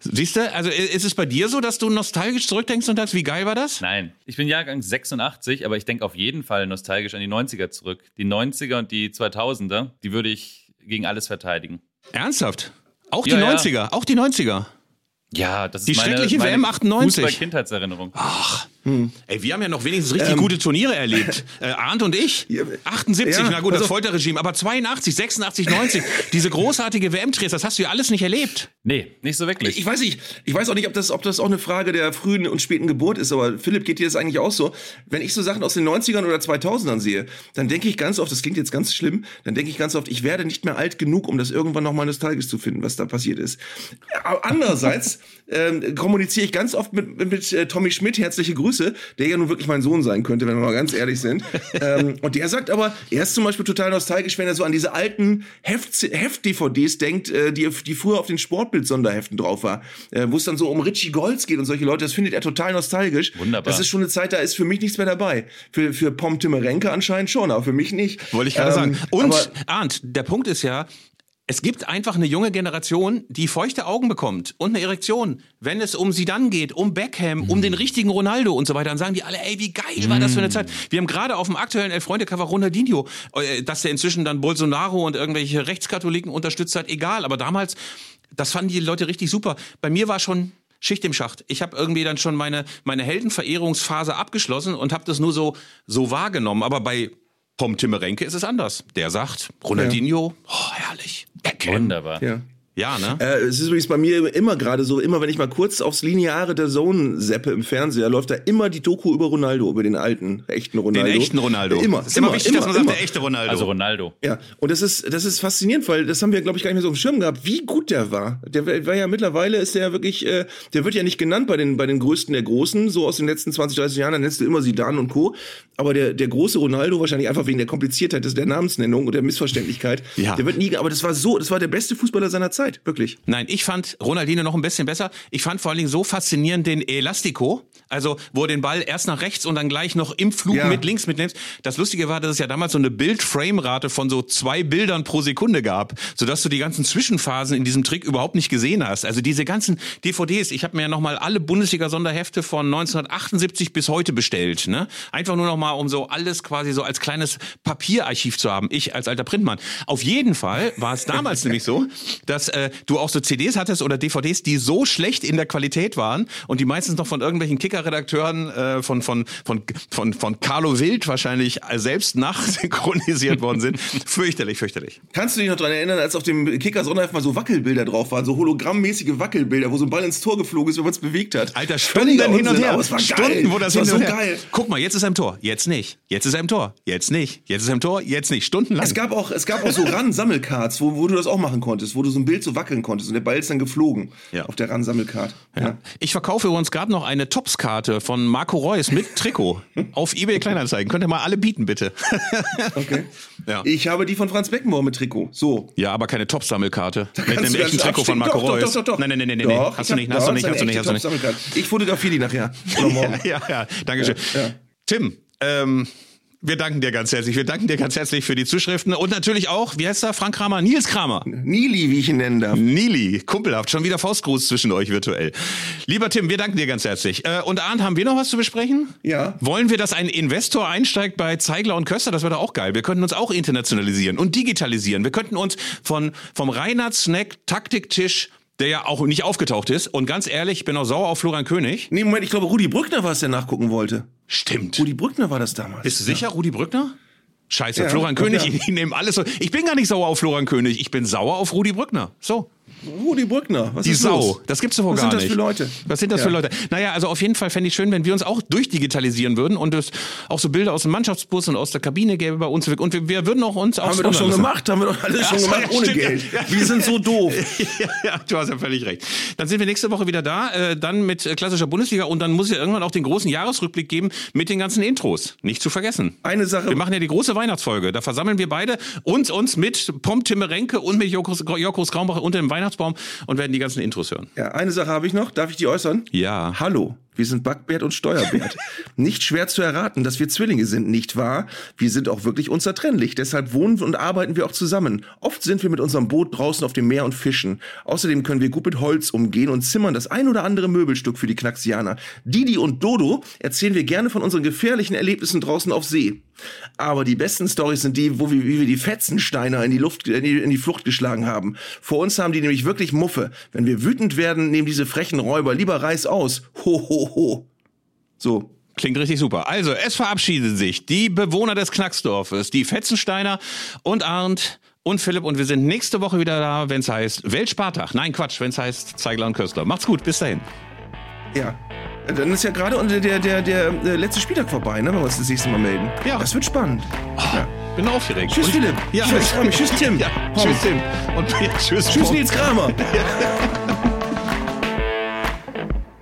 Siehst du, also ist es bei dir so, dass du nostalgisch zurückdenkst und sagst, wie geil war das? Nein, ich bin Jahrgang 86, aber ich denke auf jeden Fall nostalgisch an die 90er zurück. Die 90er und die 2000er, die würde ich gegen alles verteidigen. Ernsthaft? Auch die Ja, ja. 90er, auch die 90er. Ja, das ist Die meine, schreckliche meine WM 98. Fußball-Kindheitserinnerung. Ach, ey, wir haben ja noch wenigstens richtig gute Turniere erlebt. Äh, Arndt und ich. Ja, 78, ja, na gut, pass das. Folterregime, aber 82, 86, 90, diese großartige WM-Drehs, das hast du ja alles nicht erlebt. Nee, nicht so wirklich. Ich weiß nicht, ich weiß auch nicht, ob das, ob das auch eine Frage der frühen und späten Geburt ist, aber Philipp, geht dir das eigentlich auch so? Wenn ich so Sachen aus den 90ern oder 2000ern sehe, dann denke ich ganz oft, das klingt jetzt ganz schlimm, dann denke ich ganz oft, ich werde nicht mehr alt genug, um das irgendwann nochmal nostalgisch zu finden, was da passiert ist. Aber Andererseits ähm, kommuniziere ich ganz oft mit, mit, mit äh, Tommy Schmidt, herzliche Grüße, der ja nun wirklich mein Sohn sein könnte, wenn wir mal ganz ehrlich sind. ähm, und der sagt aber, er ist zum Beispiel total nostalgisch, wenn er so an diese alten Heft- Heft-DVDs denkt, äh, die, die früher auf den Sportbild-Sonderheften drauf war, äh, wo es dann so um Richie Golds geht und solche Leute, das findet er total nostalgisch. Wunderbar. Das ist schon eine Zeit, da ist für mich nichts mehr dabei. Für, für Pom Timmerenke anscheinend schon, aber für mich nicht. Wollte ich gerade Ähm, sagen. Und, Arndt, der Punkt ist ja, es gibt einfach eine junge Generation, die feuchte Augen bekommt und eine Erektion, wenn es um sie dann geht, um Beckham, um den richtigen Ronaldo und so weiter. Dann sagen die alle, ey, wie geil war das für eine Zeit. Wir haben gerade auf dem aktuellen Elf-Freunde-Cover Ronaldinho, äh, dass der inzwischen dann Bolsonaro und irgendwelche Rechtskatholiken unterstützt hat, egal. Aber damals, das fanden die Leute richtig super. Bei mir war schon Schicht im Schacht. Ich habe irgendwie dann schon meine meine Heldenverehrungsphase abgeschlossen und habe das nur so so wahrgenommen. Aber bei Pom Timmerenke ist es anders. Der sagt, Ronaldinho, oh, herrlich. Beckham. Wunderbar. ja. Ja, ne? Äh, es ist übrigens bei mir immer gerade so, immer wenn ich mal kurz aufs Lineare der Zone seppe im Fernseher, läuft da immer die Doku über Ronaldo, über den alten, echten Ronaldo. Den echten Ronaldo. Immer. ist immer, wichtig, dass man sagt, immer. der echte Ronaldo. Also Ronaldo. Ja, und das ist, das ist faszinierend, weil das haben wir, glaube ich, gar nicht mehr so auf dem Schirm gehabt, wie gut der war. Der war ja mittlerweile, ist der ja wirklich, äh, der wird ja nicht genannt bei den, bei den Größten der Großen, so aus den letzten 20, 30 Jahren, dann nennst du immer Zidane und Co. Aber der, der große Ronaldo, wahrscheinlich einfach wegen der Kompliziertheit des, der Namensnennung und der Missverständlichkeit, Ja. der wird nie, aber das war so, das war der beste Fußballer seiner Zeit, wirklich. Nein, ich fand Ronaldinho noch ein bisschen besser. Ich fand vor allen Dingen so faszinierend den Elastico, also wo er den Ball erst nach rechts und dann gleich noch im Flug Ja. mit links mitnimmt. Das Lustige war, dass es ja damals so eine Bild-Frame-Rate von so zwei Bildern pro Sekunde gab, sodass du die ganzen Zwischenphasen in diesem Trick überhaupt nicht gesehen hast. Also diese ganzen DVDs, ich habe mir ja nochmal alle Bundesliga-Sonderhefte von 1978 bis heute bestellt. Ne? Einfach nur nochmal, um so alles quasi so als kleines Papierarchiv zu haben. Ich als alter Printmann. Auf jeden Fall war es damals nämlich so, dass äh, du auch so CDs hattest oder DVDs, die so schlecht in der Qualität waren und die meistens noch von irgendwelchen Kicker-Redakteuren äh, von, von, von, von, von Carlo Wild wahrscheinlich selbst nachsynchronisiert worden sind. Fürchterlich, fürchterlich. Kannst du dich noch dran erinnern, als auf dem Kicker Sonderheft mal so Wackelbilder drauf waren, so hologrammmäßige Wackelbilder, wo so ein Ball ins Tor geflogen ist, wenn man es bewegt hat? Alter, Stunden Völliger hin und her. war Stunden, wo das es war hin so geil. Guck mal, jetzt ist er im Tor. Jetzt nicht. Jetzt ist er im Tor. Jetzt nicht. Jetzt ist er im Tor. Jetzt nicht. Stundenlang. Es gab auch, es gab auch so RAN-Sammelcards, wo, wo du das auch machen konntest, wo du so ein Bild so wackeln konntest und der Ball ist dann geflogen Ja. auf der RAN-Sammelcard. Ja. Ich verkaufe übrigens gerade noch eine Tops-Karte von Marco Reus mit Trikot auf eBay Kleinanzeigen. Könnt ihr mal alle bieten, bitte. Okay. Ja. Ich habe die von Franz Beckenbauer mit Trikot. So. Ja, aber keine Tops-Sammelkarte. Mit einem echten Trikot von. Marco doch, Reus. Doch, doch, doch, doch. Nein, nein, nein, nein, nein. Doch, Hast ich du nicht, hast du nicht, hast du nicht, hast du nicht. Top-Sammelkarte. Ich fotografiere die nachher. Ja, ja, danke schön. Ja, ja. Tim, ähm, wir danken dir ganz herzlich. Wir danken dir ganz herzlich für die Zuschriften und natürlich auch, wie heißt er, Frank Kramer, Nils Kramer. Nili, wie ich ihn nennen darf. Nili, kumpelhaft, schon wieder Faustgruß zwischen euch virtuell. Lieber Tim, wir danken dir ganz herzlich. Äh, und Arndt, haben wir noch was zu besprechen? Ja. Wollen wir, dass ein Investor einsteigt bei Zeigler und Köster? Das wäre doch auch geil. Wir könnten uns auch internationalisieren und digitalisieren. Wir könnten uns von, vom Reinhard Snack Taktiktisch, der ja auch nicht aufgetaucht ist, und ganz ehrlich, ich bin auch sauer auf Florian König. Nee, Moment, ich glaube, Rudi Brückner war es, der nachgucken wollte. Stimmt. Rudi Brückner war das damals. Bist du sicher, Rudi Brückner? Scheiße, Ja, Florian König, ja. ich, ich nehme alles so. Ich bin gar nicht sauer auf Florian König, ich bin sauer auf Rudi Brückner. So. Rudi Brückner, was die ist Sau. Los? Das gibt's doch gar nicht. Was sind das für Leute? Was sind das ja. für Leute? Naja, also auf jeden Fall fände ich schön, wenn wir uns auch durchdigitalisieren würden und es auch so Bilder aus dem Mannschaftsbus und aus der Kabine gäbe bei uns. Und wir, wir würden auch uns Haben wir doch schon gemacht, haben wir doch alles ja, schon gemacht ohne stimmt. Geld. Ja. Wir sind so doof. ja, ja, du hast ja völlig recht. Dann sind wir nächste Woche wieder da, äh, dann mit klassischer Bundesliga und dann muss ja irgendwann auch den großen Jahresrückblick geben mit den ganzen Intros. Nicht zu vergessen. Eine Sache. Wir machen ja die große Weihnachtsfolge. Da versammeln wir beide uns, uns mit Pom Timmerenke und mit Jokos, Jokos Graumbacher unter dem Weihnachtsbaum und werden die ganzen Intros hören. Ja, eine Sache habe ich noch. Darf ich die äußern? Ja. Hallo. Wir sind Backbert und Steuerbert. nicht schwer zu erraten, dass wir Zwillinge sind, nicht wahr? Wir sind auch wirklich unzertrennlich. Deshalb wohnen und arbeiten wir auch zusammen. Oft sind wir mit unserem Boot draußen auf dem Meer und fischen. Außerdem können wir gut mit Holz umgehen und zimmern das ein oder andere Möbelstück für die Knaxianer. Didi und Dodo erzählen wir gerne von unseren gefährlichen Erlebnissen draußen auf See. Aber die besten Stories sind die, wo wir, wie wir die Fetzensteiner in die Luft, in die, in die Flucht geschlagen haben. Vor uns haben die nämlich wirklich Muffe. Wenn wir wütend werden, nehmen diese frechen Räuber lieber Reis aus. Ho, ho, ho. So. Klingt richtig super. Also, es verabschieden sich die Bewohner des Knacksdorfes, die Fetzensteiner und Arndt und Philipp und wir sind nächste Woche wieder da, wenn es heißt Weltspartag. Nein, Quatsch, wenn es heißt Zeigler und Köstler. Macht's gut, bis dahin. Ja. Dann ist ja gerade der, der, der, der letzte Spieltag vorbei, ne, wenn wir uns das nächste Mal melden. Ja. Das wird spannend. Oh, ja. Bin aufgeregt. Tschüss, Philipp. Ja, tschüss, ich Tschüss, Tim. Ja, tschüss, Tim. Und tschüss, tschüss Nils Kramer.